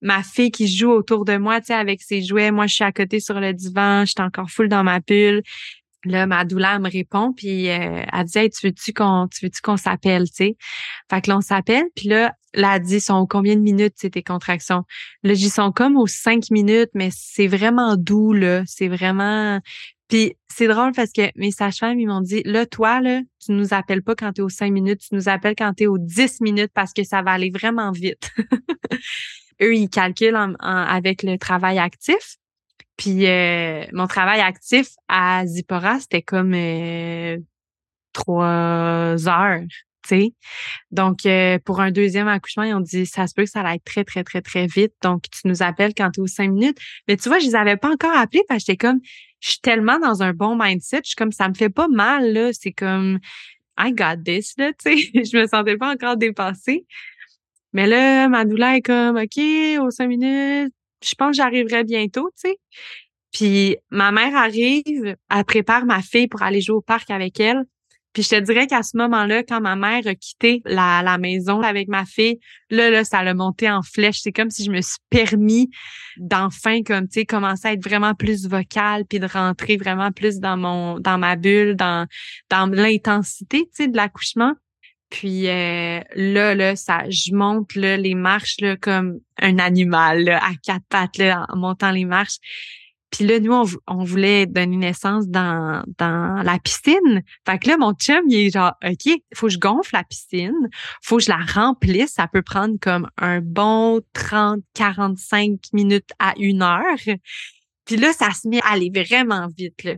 [SPEAKER 3] Ma fille qui joue autour de moi, tu sais, avec ses jouets. Moi, je suis à côté sur le divan, j'étais encore full dans ma bulle. Là, ma douleur me répond, puis euh, elle dit hey, tu veux-tu qu'on tu veux-tu qu'on s'appelle, tu sais? Fait que là, on s'appelle, puis là, là, elle dit sont combien de minutes, c'est tes contractions? Là, j'y sont comme aux cinq minutes, mais c'est vraiment doux, là. C'est vraiment. Puis c'est drôle parce que mes sages-femmes, ils m'ont dit, là, toi, là, tu nous appelles pas quand tu aux cinq minutes, tu nous appelles quand tu aux dix minutes parce que ça va aller vraiment vite. Eux, ils calculent avec le travail actif. Puis euh, mon travail actif à Zipora, c'était comme euh, trois heures. sais. Donc, euh, pour un deuxième accouchement, ils ont dit ça se peut que ça être très, très, très, très vite. Donc, tu nous appelles quand tu aux cinq minutes. Mais tu vois, je les avais pas encore appelés parce que j'étais comme je suis tellement dans un bon mindset, je suis comme ça me fait pas mal là, c'est comme I got this là, tu sais, je me sentais pas encore dépassée. Mais là, ma douleur est comme, OK, aux cinq minutes, je pense que j'arriverai bientôt, tu sais. Puis ma mère arrive, elle prépare ma fille pour aller jouer au parc avec elle. Puis je te dirais qu'à ce moment-là, quand ma mère a quitté la, la maison avec ma fille, là, là, ça l'a monté en flèche. C'est comme si je me suis permis d'enfin, comme, tu sais, commencer à être vraiment plus vocale, puis de rentrer vraiment plus dans mon, dans ma bulle, dans, dans l'intensité, tu sais, de l'accouchement. Puis euh, là, là, ça, je monte là, les marches là, comme un animal à quatre pattes là, en montant les marches. Puis là, nous, on, voulait donner naissance dans, dans la piscine. Fait que là, mon chum, il est genre, OK, faut que je gonfle la piscine, faut que je la remplisse. Ça peut prendre comme un bon 30, 45 minutes à une heure. Puis là, ça se met à aller vraiment vite. Là.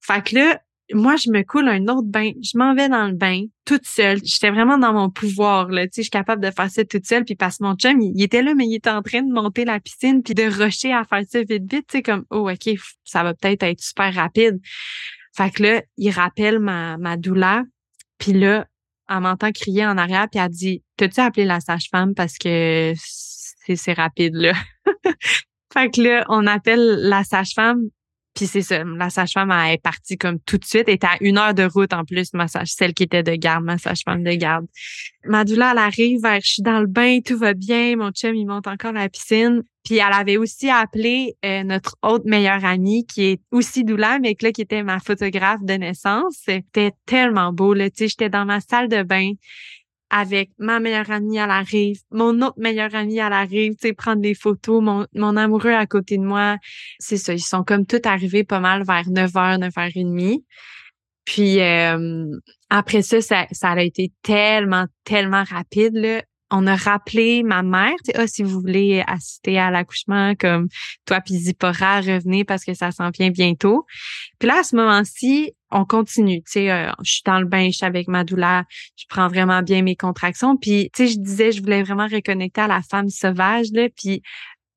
[SPEAKER 3] Fait que là, moi, je me coule un autre bain. Je m'en vais dans le bain toute seule. J'étais vraiment dans mon pouvoir. Là. Tu sais, je suis capable de faire ça toute seule. Puis parce que mon chum, il, était là, mais il était en train de monter la piscine puis de rusher à faire ça vite, vite. Tu sais, comme, oh, OK, ça va peut-être être super rapide. Fait que là, il rappelle ma, ma douleur. Puis là, elle m'entend crier en arrière, puis elle dit T'as-tu appelé la sage-femme parce que c'est rapide, là? fait que là, on appelle la sage-femme, puis c'est ça, la sage-femme est partie comme tout de suite. Elle était à une heure de route en plus, ma sage, celle qui était de garde, ma sage-femme de garde. Ma douleur, elle arrive je suis dans le bain, tout va bien. Mon chum, il monte encore à la piscine. Puis elle avait aussi appelé euh, notre autre meilleure amie qui est aussi douleur, mais là, qui était ma photographe de naissance. C'était tellement beau, là. Tu sais, j'étais dans ma salle de bain avec ma meilleure amie à la rive, mon autre meilleure amie à la rive, tu sais, prendre des photos, mon, mon amoureux à côté de moi. C'est ça, ils sont comme tout arrivés pas mal vers 9h, 9h30. Puis euh, après ça, ça, ça a été tellement, tellement rapide. Là on a rappelé ma mère, tu sais, ah, si vous voulez assister à l'accouchement, comme toi puis Zipporah, revenez parce que ça s'en vient bientôt. Puis là, à ce moment-ci, on continue. Euh, je suis dans le bain, je suis avec ma douleur, je prends vraiment bien mes contractions. Puis, je disais, je voulais vraiment reconnecter à la femme sauvage, là. Puis,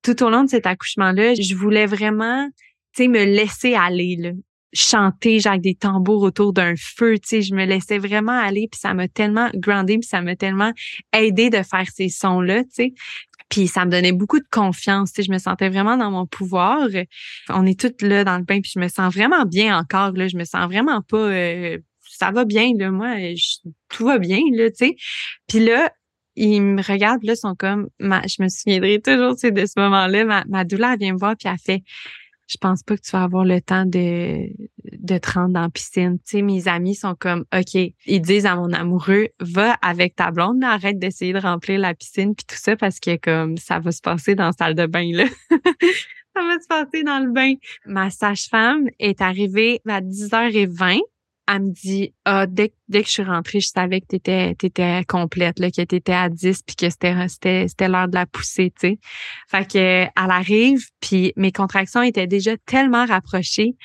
[SPEAKER 3] tout au long de cet accouchement-là, je voulais vraiment, tu me laisser aller, là chanter genre des tambours autour d'un feu, tu sais, je me laissais vraiment aller puis ça m'a tellement groundé puis ça m'a tellement aidé de faire ces sons là, tu sais. Puis ça me donnait beaucoup de confiance, tu sais, je me sentais vraiment dans mon pouvoir. On est toutes là dans le bain puis je me sens vraiment bien encore là, je me sens vraiment pas euh, ça va bien là moi, tout va bien là, tu sais. Puis là ils me regardent là sont comme ma, je me souviendrai toujours tu sais de ce moment-là, ma, ma douleur vient me voir puis elle fait je pense pas que tu vas avoir le temps de, de te rendre la piscine. Tu sais, mes amis sont comme, OK, ils disent à mon amoureux, va avec ta blonde, arrête d'essayer de remplir la piscine puis tout ça parce que comme ça va se passer dans la salle de bain, là. ça va se passer dans le bain. Ma sage-femme est arrivée à 10h20 elle me dit ah dès, dès que je suis rentrée, je savais que tu étais, complète là, que tu étais à 10 puis que c'était l'heure de la poussée, tu sais. Fait que elle arrive puis mes contractions étaient déjà tellement rapprochées.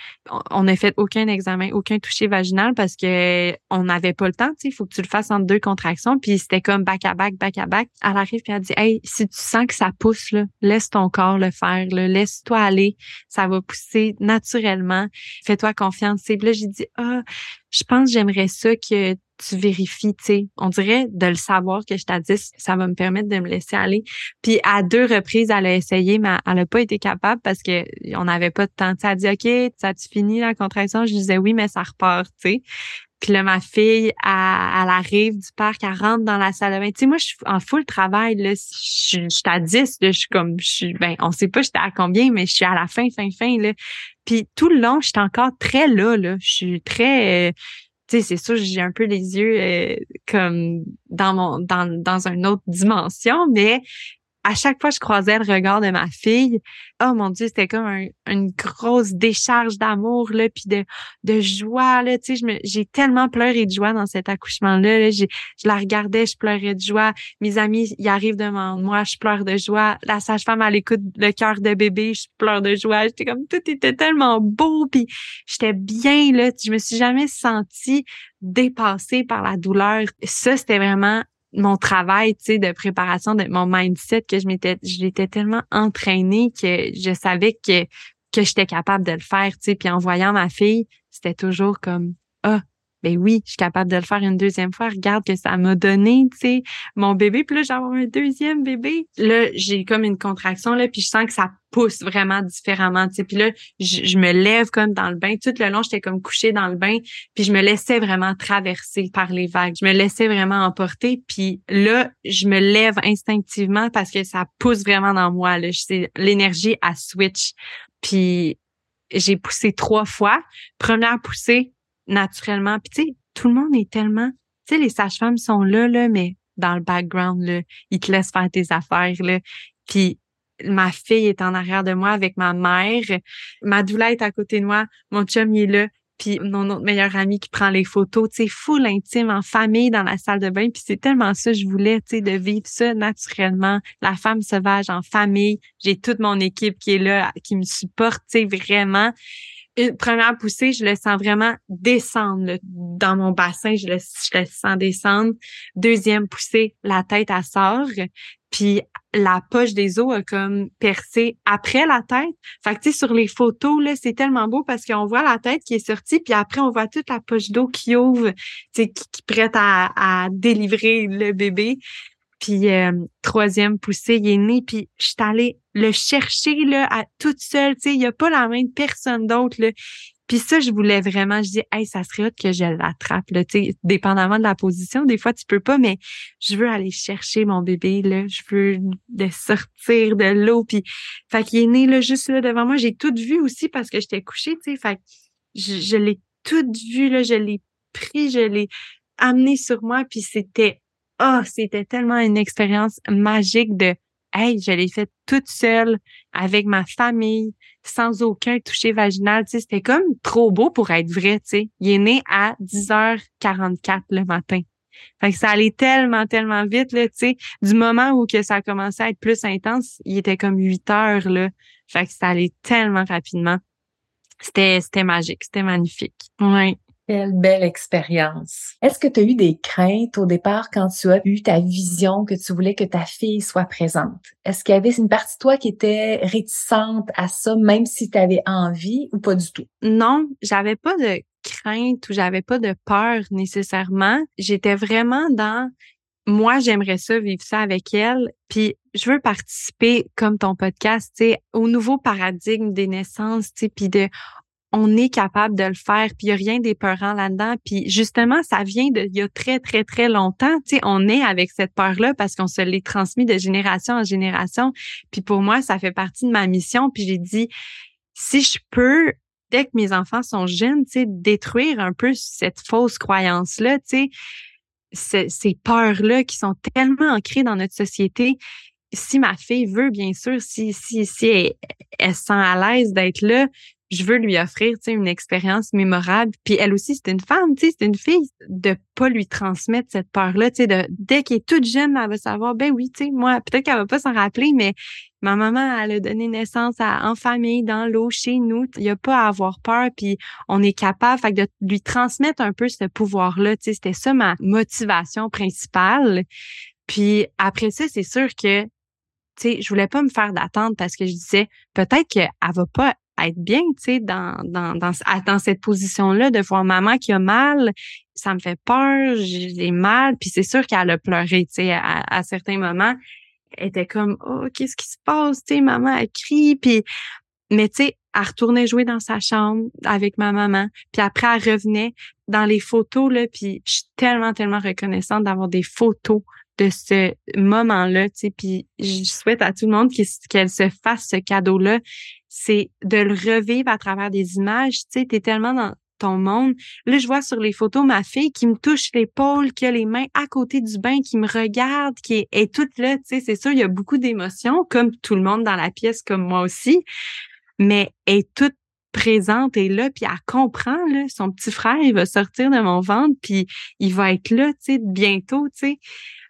[SPEAKER 3] On n'a fait aucun examen, aucun toucher vaginal parce que on n'avait pas le temps, il faut que tu le fasses en deux contractions puis c'était comme back à back back à back. Elle arrive puis elle dit "Hey, si tu sens que ça pousse là, laisse ton corps le faire, laisse-toi aller, ça va pousser naturellement. Fais-toi confiance." Et là j'ai dit "Ah, je pense j'aimerais ça que tu vérifies, tu sais. On dirait de le savoir que je t'ai dit, ça va me permettre de me laisser aller. Puis à deux reprises, elle a essayé, mais elle n'a pas été capable parce que on n'avait pas de temps. elle a dit OK, ça tu fini la contraction? Je disais oui, mais ça repart, tu sais. Puis là, ma fille, elle, elle, arrive du parc, elle rentre dans la salle de bain. Tu sais, moi, je suis en full travail, là. Je, je, suis à 10, là. Je suis comme, je suis, ben, on sait pas j'étais à combien, mais je suis à la fin, fin, fin, là. Puis tout le long, j'étais encore très là, là. Je suis très... Euh, tu sais, c'est sûr, j'ai un peu les yeux euh, comme dans mon dans, dans une autre dimension, mais à chaque fois que je croisais le regard de ma fille, oh mon dieu, c'était comme une grosse décharge d'amour là, puis de de joie là. Tu sais, j'ai tellement pleuré de joie dans cet accouchement là. Je la regardais, je pleurais de joie. Mes amis, ils arrivent devant moi, je pleure de joie. La sage-femme, elle écoute le cœur de bébé, je pleure de joie. J'étais comme tout était tellement beau, puis j'étais bien là. Je me suis jamais sentie dépassée par la douleur. Ça, c'était vraiment mon travail, tu sais, de préparation, de mon mindset, que je m'étais, j'étais tellement entraînée que je savais que, que j'étais capable de le faire, tu sais. Puis en voyant ma fille, c'était toujours comme, ah, ben oui, je suis capable de le faire une deuxième fois. Regarde que ça m'a donné, tu sais, mon bébé. Puis là, j'ai un deuxième bébé. Là, j'ai comme une contraction, là, puis je sens que ça pousse vraiment différemment, tu sais. Puis là, je, me lève comme dans le bain. Tout le long, j'étais comme couchée dans le bain, puis je me laissais vraiment traverser par les vagues. Je me laissais vraiment emporter. Puis là, je me lève instinctivement parce que ça pousse vraiment dans moi. Là. L'énergie à switch. Puis j'ai poussé trois fois. Première poussée, naturellement. Puis tu sais, tout le monde est tellement... Tu sais, les sages-femmes sont là, là, mais dans le background, là, ils te laissent faire tes affaires, là. Puis ma fille est en arrière de moi avec ma mère. Ma doula est à côté de moi. Mon chum, il est là. Puis mon autre meilleur ami qui prend les photos, tu sais, full intime, en famille, dans la salle de bain. Puis c'est tellement ça, je voulais, tu sais, de vivre ça naturellement. La femme sauvage en famille. J'ai toute mon équipe qui est là, qui me supporte, tu sais, vraiment une première poussée, je le sens vraiment descendre dans mon bassin, je le, sens descendre. Deuxième poussée, la tête à sort, puis la poche des os a comme percé après la tête. Fait que tu sais sur les photos là, c'est tellement beau parce qu'on voit la tête qui est sortie puis après on voit toute la poche d'eau qui ouvre, tu qui, qui prête à délivrer le bébé. Puis euh, troisième poussée, il est né, puis je suis allée le chercher là, à toute seule. Tu sais, il n'y a pas la main de personne d'autre. Là. Puis ça, je voulais vraiment, je dis, hey, ça serait hot que je l'attrape. Là, tu sais, dépendamment de la position, des fois tu peux pas, mais je veux aller chercher mon bébé là. Je veux le sortir de l'eau. Puis, fait qu'il est né là juste là devant moi. J'ai tout vu aussi parce que j'étais couchée. Tu sais, fait je, je l'ai tout vu là. Je l'ai pris, je l'ai amené sur moi. Puis c'était oh, c'était tellement une expérience magique de Hey, je l'ai fait toute seule avec ma famille, sans aucun toucher vaginal. Tu c'était comme trop beau pour être vrai. Tu sais, il est né à 10h44 le matin. Fait que ça allait tellement, tellement vite, là, tu. Du moment où que ça a commencé à être plus intense, il était comme 8 heures, là. Fait que ça allait tellement rapidement. C'était, c'était magique, c'était magnifique. Ouais.
[SPEAKER 4] Quelle belle expérience. Est-ce que tu as eu des craintes au départ quand tu as eu ta vision que tu voulais que ta fille soit présente? Est-ce qu'il y avait une partie de toi qui était réticente à ça, même si tu avais envie ou pas du tout?
[SPEAKER 3] Non, j'avais pas de crainte ou j'avais pas de peur nécessairement. J'étais vraiment dans moi, j'aimerais ça, vivre ça avec elle. Puis je veux participer, comme ton podcast, tu sais, au nouveau paradigme des naissances, tu sais, puis de on est capable de le faire, puis il n'y a rien d'épeurant là-dedans. Puis justement, ça vient de y a très, très, très longtemps. Tu sais, on est avec cette peur-là parce qu'on se l'est transmis de génération en génération. Puis pour moi, ça fait partie de ma mission. Puis j'ai dit, si je peux, dès que mes enfants sont jeunes, tu sais, détruire un peu cette fausse croyance-là, tu sais, ces peurs-là qui sont tellement ancrées dans notre société, si ma fille veut, bien sûr, si, si, si elle, elle se sent à l'aise d'être là, je veux lui offrir, une expérience mémorable. Puis elle aussi, c'est une femme, c'est une fille, de pas lui transmettre cette peur-là, de dès qu'elle est toute jeune, elle va savoir, ben oui, tu sais, moi, peut-être qu'elle va pas s'en rappeler, mais ma maman, elle a donné naissance à, en famille, dans l'eau, chez nous. Il y a pas à avoir peur, puis on est capable, fait de lui transmettre un peu ce pouvoir-là, tu sais, c'était ça ma motivation principale. Puis après ça, c'est sûr que tu sais, je voulais pas me faire d'attente parce que je disais peut-être qu'elle va pas être bien, tu sais, dans, dans, dans, dans cette position-là, de voir maman qui a mal, ça me fait peur, j'ai mal, puis c'est sûr qu'elle a pleuré, tu sais, à, certains moments. Elle était comme, oh, qu'est-ce qui se passe, tu sais, maman, elle crie, puis, mais tu sais, elle retournait jouer dans sa chambre avec ma maman, puis après, elle revenait dans les photos, là, puis je suis tellement, tellement reconnaissante d'avoir des photos de ce moment-là, tu sais, puis je souhaite à tout le monde qu'elle se fasse ce cadeau-là c'est de le revivre à travers des images. Tu sais, t'es tellement dans ton monde. Là, je vois sur les photos ma fille qui me touche l'épaule, qui a les mains à côté du bain, qui me regarde, qui est, toute là. Tu sais, c'est sûr, il y a beaucoup d'émotions, comme tout le monde dans la pièce, comme moi aussi. Mais est toute présente et là, puis elle comprend, là, son petit frère, il va sortir de mon ventre, puis il va être là, tu sais, bientôt, tu sais.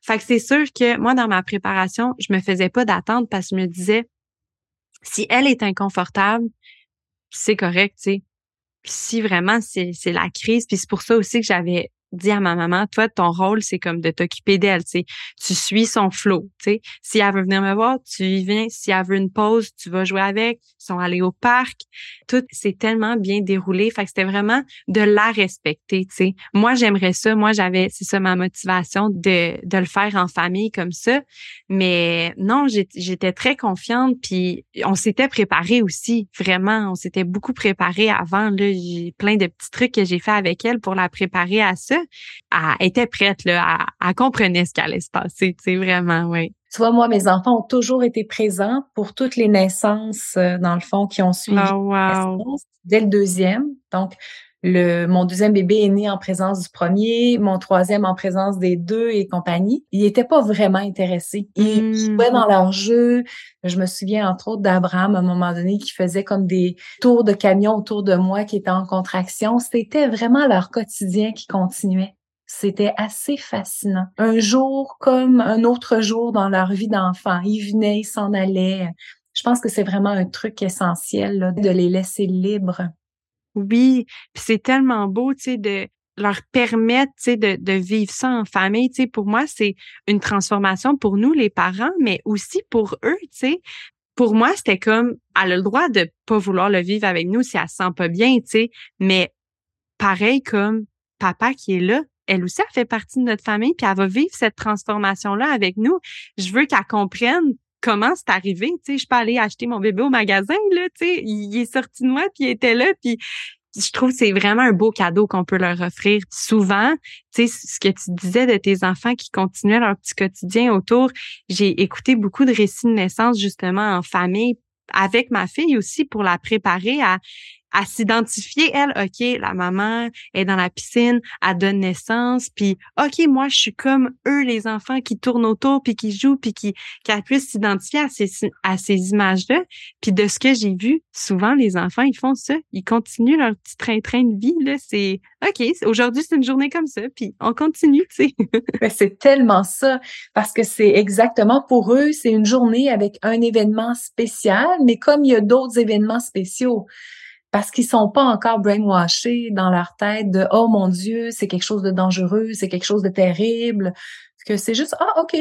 [SPEAKER 3] Fait que c'est sûr que moi, dans ma préparation, je me faisais pas d'attente parce que je me disais, si elle est inconfortable, c'est correct, tu sais. si vraiment c'est la crise, puis c'est pour ça aussi que j'avais dit à ma maman, toi, ton rôle, c'est comme de t'occuper d'elle, tu. Tu suis son flow, tu sais. Si elle veut venir me voir, tu y viens. Si elle veut une pause, tu vas jouer avec. Ils sont allés au parc. Tout s'est tellement bien déroulé. Fait que c'était vraiment de la respecter, tu sais. Moi, j'aimerais ça. Moi, j'avais, c'est ça ma motivation de, de le faire en famille comme ça. Mais non, j'étais très confiante. Puis on s'était préparé aussi, vraiment. On s'était beaucoup préparé avant. Là, j'ai plein de petits trucs que j'ai fait avec elle pour la préparer à ça elle était prête, là, elle, comprenait ce qui allait se passer, tu sais, vraiment, oui.
[SPEAKER 4] Tu vois, moi, mes enfants ont toujours été présents pour toutes les naissances, euh, dans le fond, qui ont suivi
[SPEAKER 3] oh,
[SPEAKER 4] dès le deuxième. Donc, le, mon deuxième bébé est né en présence du premier, mon troisième en présence des deux et compagnie. Ils n'étaient pas vraiment intéressés. Ils mmh. jouaient dans leur jeu. Je me souviens entre autres d'Abraham à un moment donné qui faisait comme des tours de camion autour de moi qui étaient en contraction. C'était vraiment leur quotidien qui continuait. C'était assez fascinant. Un jour comme un autre jour dans leur vie d'enfant. Ils venaient, ils s'en allaient. Je pense que c'est vraiment un truc essentiel de les laisser libres.
[SPEAKER 3] Oui, puis c'est tellement beau, tu sais, de leur permettre, de, de vivre ça en famille. Tu pour moi, c'est une transformation pour nous, les parents, mais aussi pour eux, tu. Pour moi, c'était comme, elle a le droit de pas vouloir le vivre avec nous si elle se sent pas bien, tu. Mais pareil comme papa qui est là, elle aussi, elle fait partie de notre famille, puis elle va vivre cette transformation-là avec nous. Je veux qu'elle comprenne comment c'est arrivé? Tu sais, je peux aller acheter mon bébé au magasin, là, tu sais, il est sorti de moi, puis il était là, puis je trouve que c'est vraiment un beau cadeau qu'on peut leur offrir. Souvent, tu sais, ce que tu disais de tes enfants qui continuaient leur petit quotidien autour, j'ai écouté beaucoup de récits de naissance justement en famille avec ma fille aussi pour la préparer à à s'identifier, elle, OK, la maman est dans la piscine, elle donne naissance, puis OK, moi, je suis comme eux, les enfants qui tournent autour, puis qui jouent, puis qui qu'elle puisse s'identifier à ces, à ces images-là. Puis de ce que j'ai vu, souvent, les enfants, ils font ça. Ils continuent leur petit train-train de vie, là. C'est OK, aujourd'hui, c'est une journée comme ça, puis on continue, tu sais.
[SPEAKER 4] c'est tellement ça, parce que c'est exactement pour eux, c'est une journée avec un événement spécial, mais comme il y a d'autres événements spéciaux parce qu'ils sont pas encore brainwashés dans leur tête de oh mon dieu c'est quelque chose de dangereux c'est quelque chose de terrible. Que c'est juste ah ok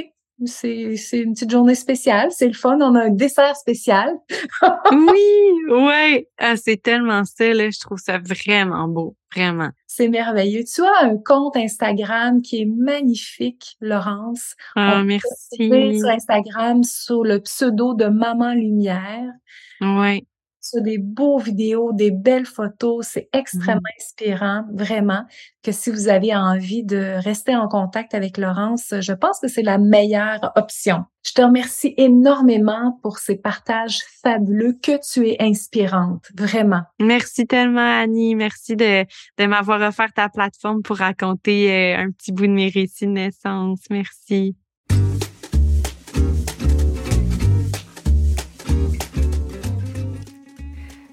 [SPEAKER 4] c'est c'est une petite journée spéciale c'est le fun on a un dessert spécial.
[SPEAKER 3] Oui ouais. Ah, c'est tellement ça là je trouve ça vraiment beau vraiment.
[SPEAKER 4] C'est merveilleux. Tu as un compte Instagram qui est magnifique Laurence.
[SPEAKER 3] Ah merci.
[SPEAKER 4] sur Instagram sous le pseudo de Maman Lumière.
[SPEAKER 3] Ouais
[SPEAKER 4] sur des beaux vidéos, des belles photos. C'est extrêmement mmh. inspirant, vraiment, que si vous avez envie de rester en contact avec Laurence, je pense que c'est la meilleure option. Je te remercie énormément pour ces partages fabuleux, que tu es inspirante, vraiment.
[SPEAKER 3] Merci tellement, Annie. Merci de, de m'avoir offert ta plateforme pour raconter euh, un petit bout de mes récits de naissance. Merci.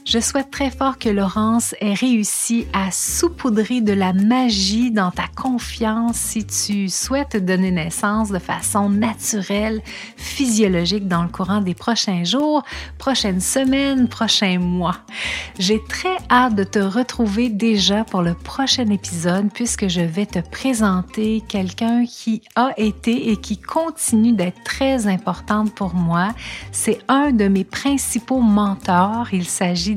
[SPEAKER 1] Je souhaite très fort que Laurence ait réussi à saupoudrer de la magie dans ta confiance si tu souhaites donner naissance de façon naturelle, physiologique dans le courant des prochains jours, prochaines semaines, prochains mois. J'ai très hâte de te retrouver déjà pour le prochain épisode puisque je vais te présenter quelqu'un qui a été et qui continue d'être très importante pour moi. C'est un de mes principaux mentors.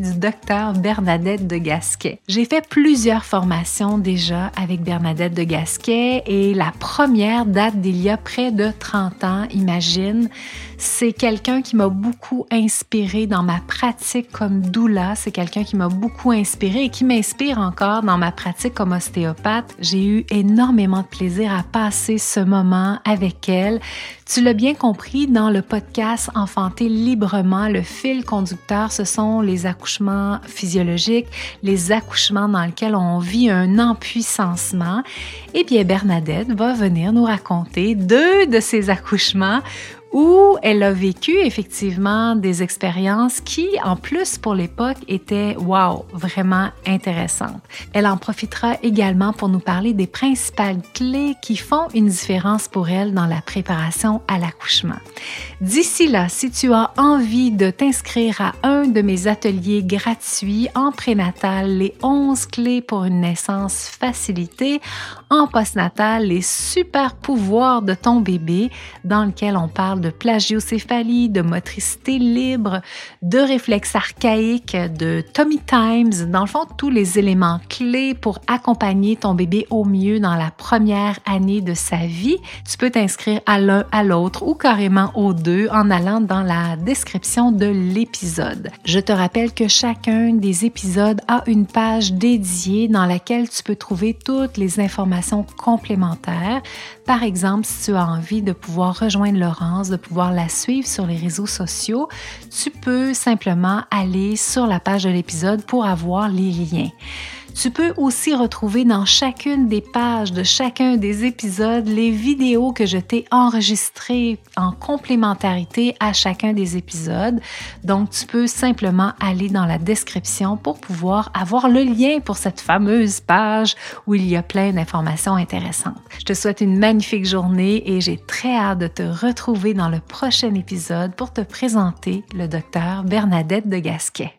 [SPEAKER 1] Du docteur Bernadette de Gasquet. J'ai fait plusieurs formations déjà avec Bernadette de Gasquet et la première date d'il y a près de 30 ans, imagine. C'est quelqu'un qui m'a beaucoup inspiré dans ma pratique comme doula. C'est quelqu'un qui m'a beaucoup inspiré et qui m'inspire encore dans ma pratique comme ostéopathe. J'ai eu énormément de plaisir à passer ce moment avec elle. Tu l'as bien compris, dans le podcast Enfanter librement, le fil conducteur, ce sont les accouchements physiologiques, les accouchements dans lesquels on vit un empuissancement. Eh bien, Bernadette va venir nous raconter deux de ces accouchements où elle a vécu effectivement des expériences qui, en plus pour l'époque, étaient, wow, vraiment intéressantes. Elle en profitera également pour nous parler des principales clés qui font une différence pour elle dans la préparation à l'accouchement. D'ici là, si tu as envie de t'inscrire à un de mes ateliers gratuits en prénatal, les 11 clés pour une naissance facilitée, en postnatal, les super pouvoirs de ton bébé, dans lequel on parle de plagiocéphalie, de motricité libre, de réflexes archaïques, de Tommy Times, dans le fond, tous les éléments clés pour accompagner ton bébé au mieux dans la première année de sa vie. Tu peux t'inscrire à l'un, à l'autre ou carrément aux deux en allant dans la description de l'épisode. Je te rappelle que chacun des épisodes a une page dédiée dans laquelle tu peux trouver toutes les informations complémentaires. Par exemple, si tu as envie de pouvoir rejoindre Laurence, de pouvoir la suivre sur les réseaux sociaux, tu peux simplement aller sur la page de l'épisode pour avoir les liens. Tu peux aussi retrouver dans chacune des pages de chacun des épisodes les vidéos que je t'ai enregistrées en complémentarité à chacun des épisodes. Donc, tu peux simplement aller dans la description pour pouvoir avoir le lien pour cette fameuse page où il y a plein d'informations intéressantes. Je te souhaite une magnifique journée et j'ai très hâte de te retrouver dans le prochain épisode pour te présenter le docteur Bernadette de Gasquet.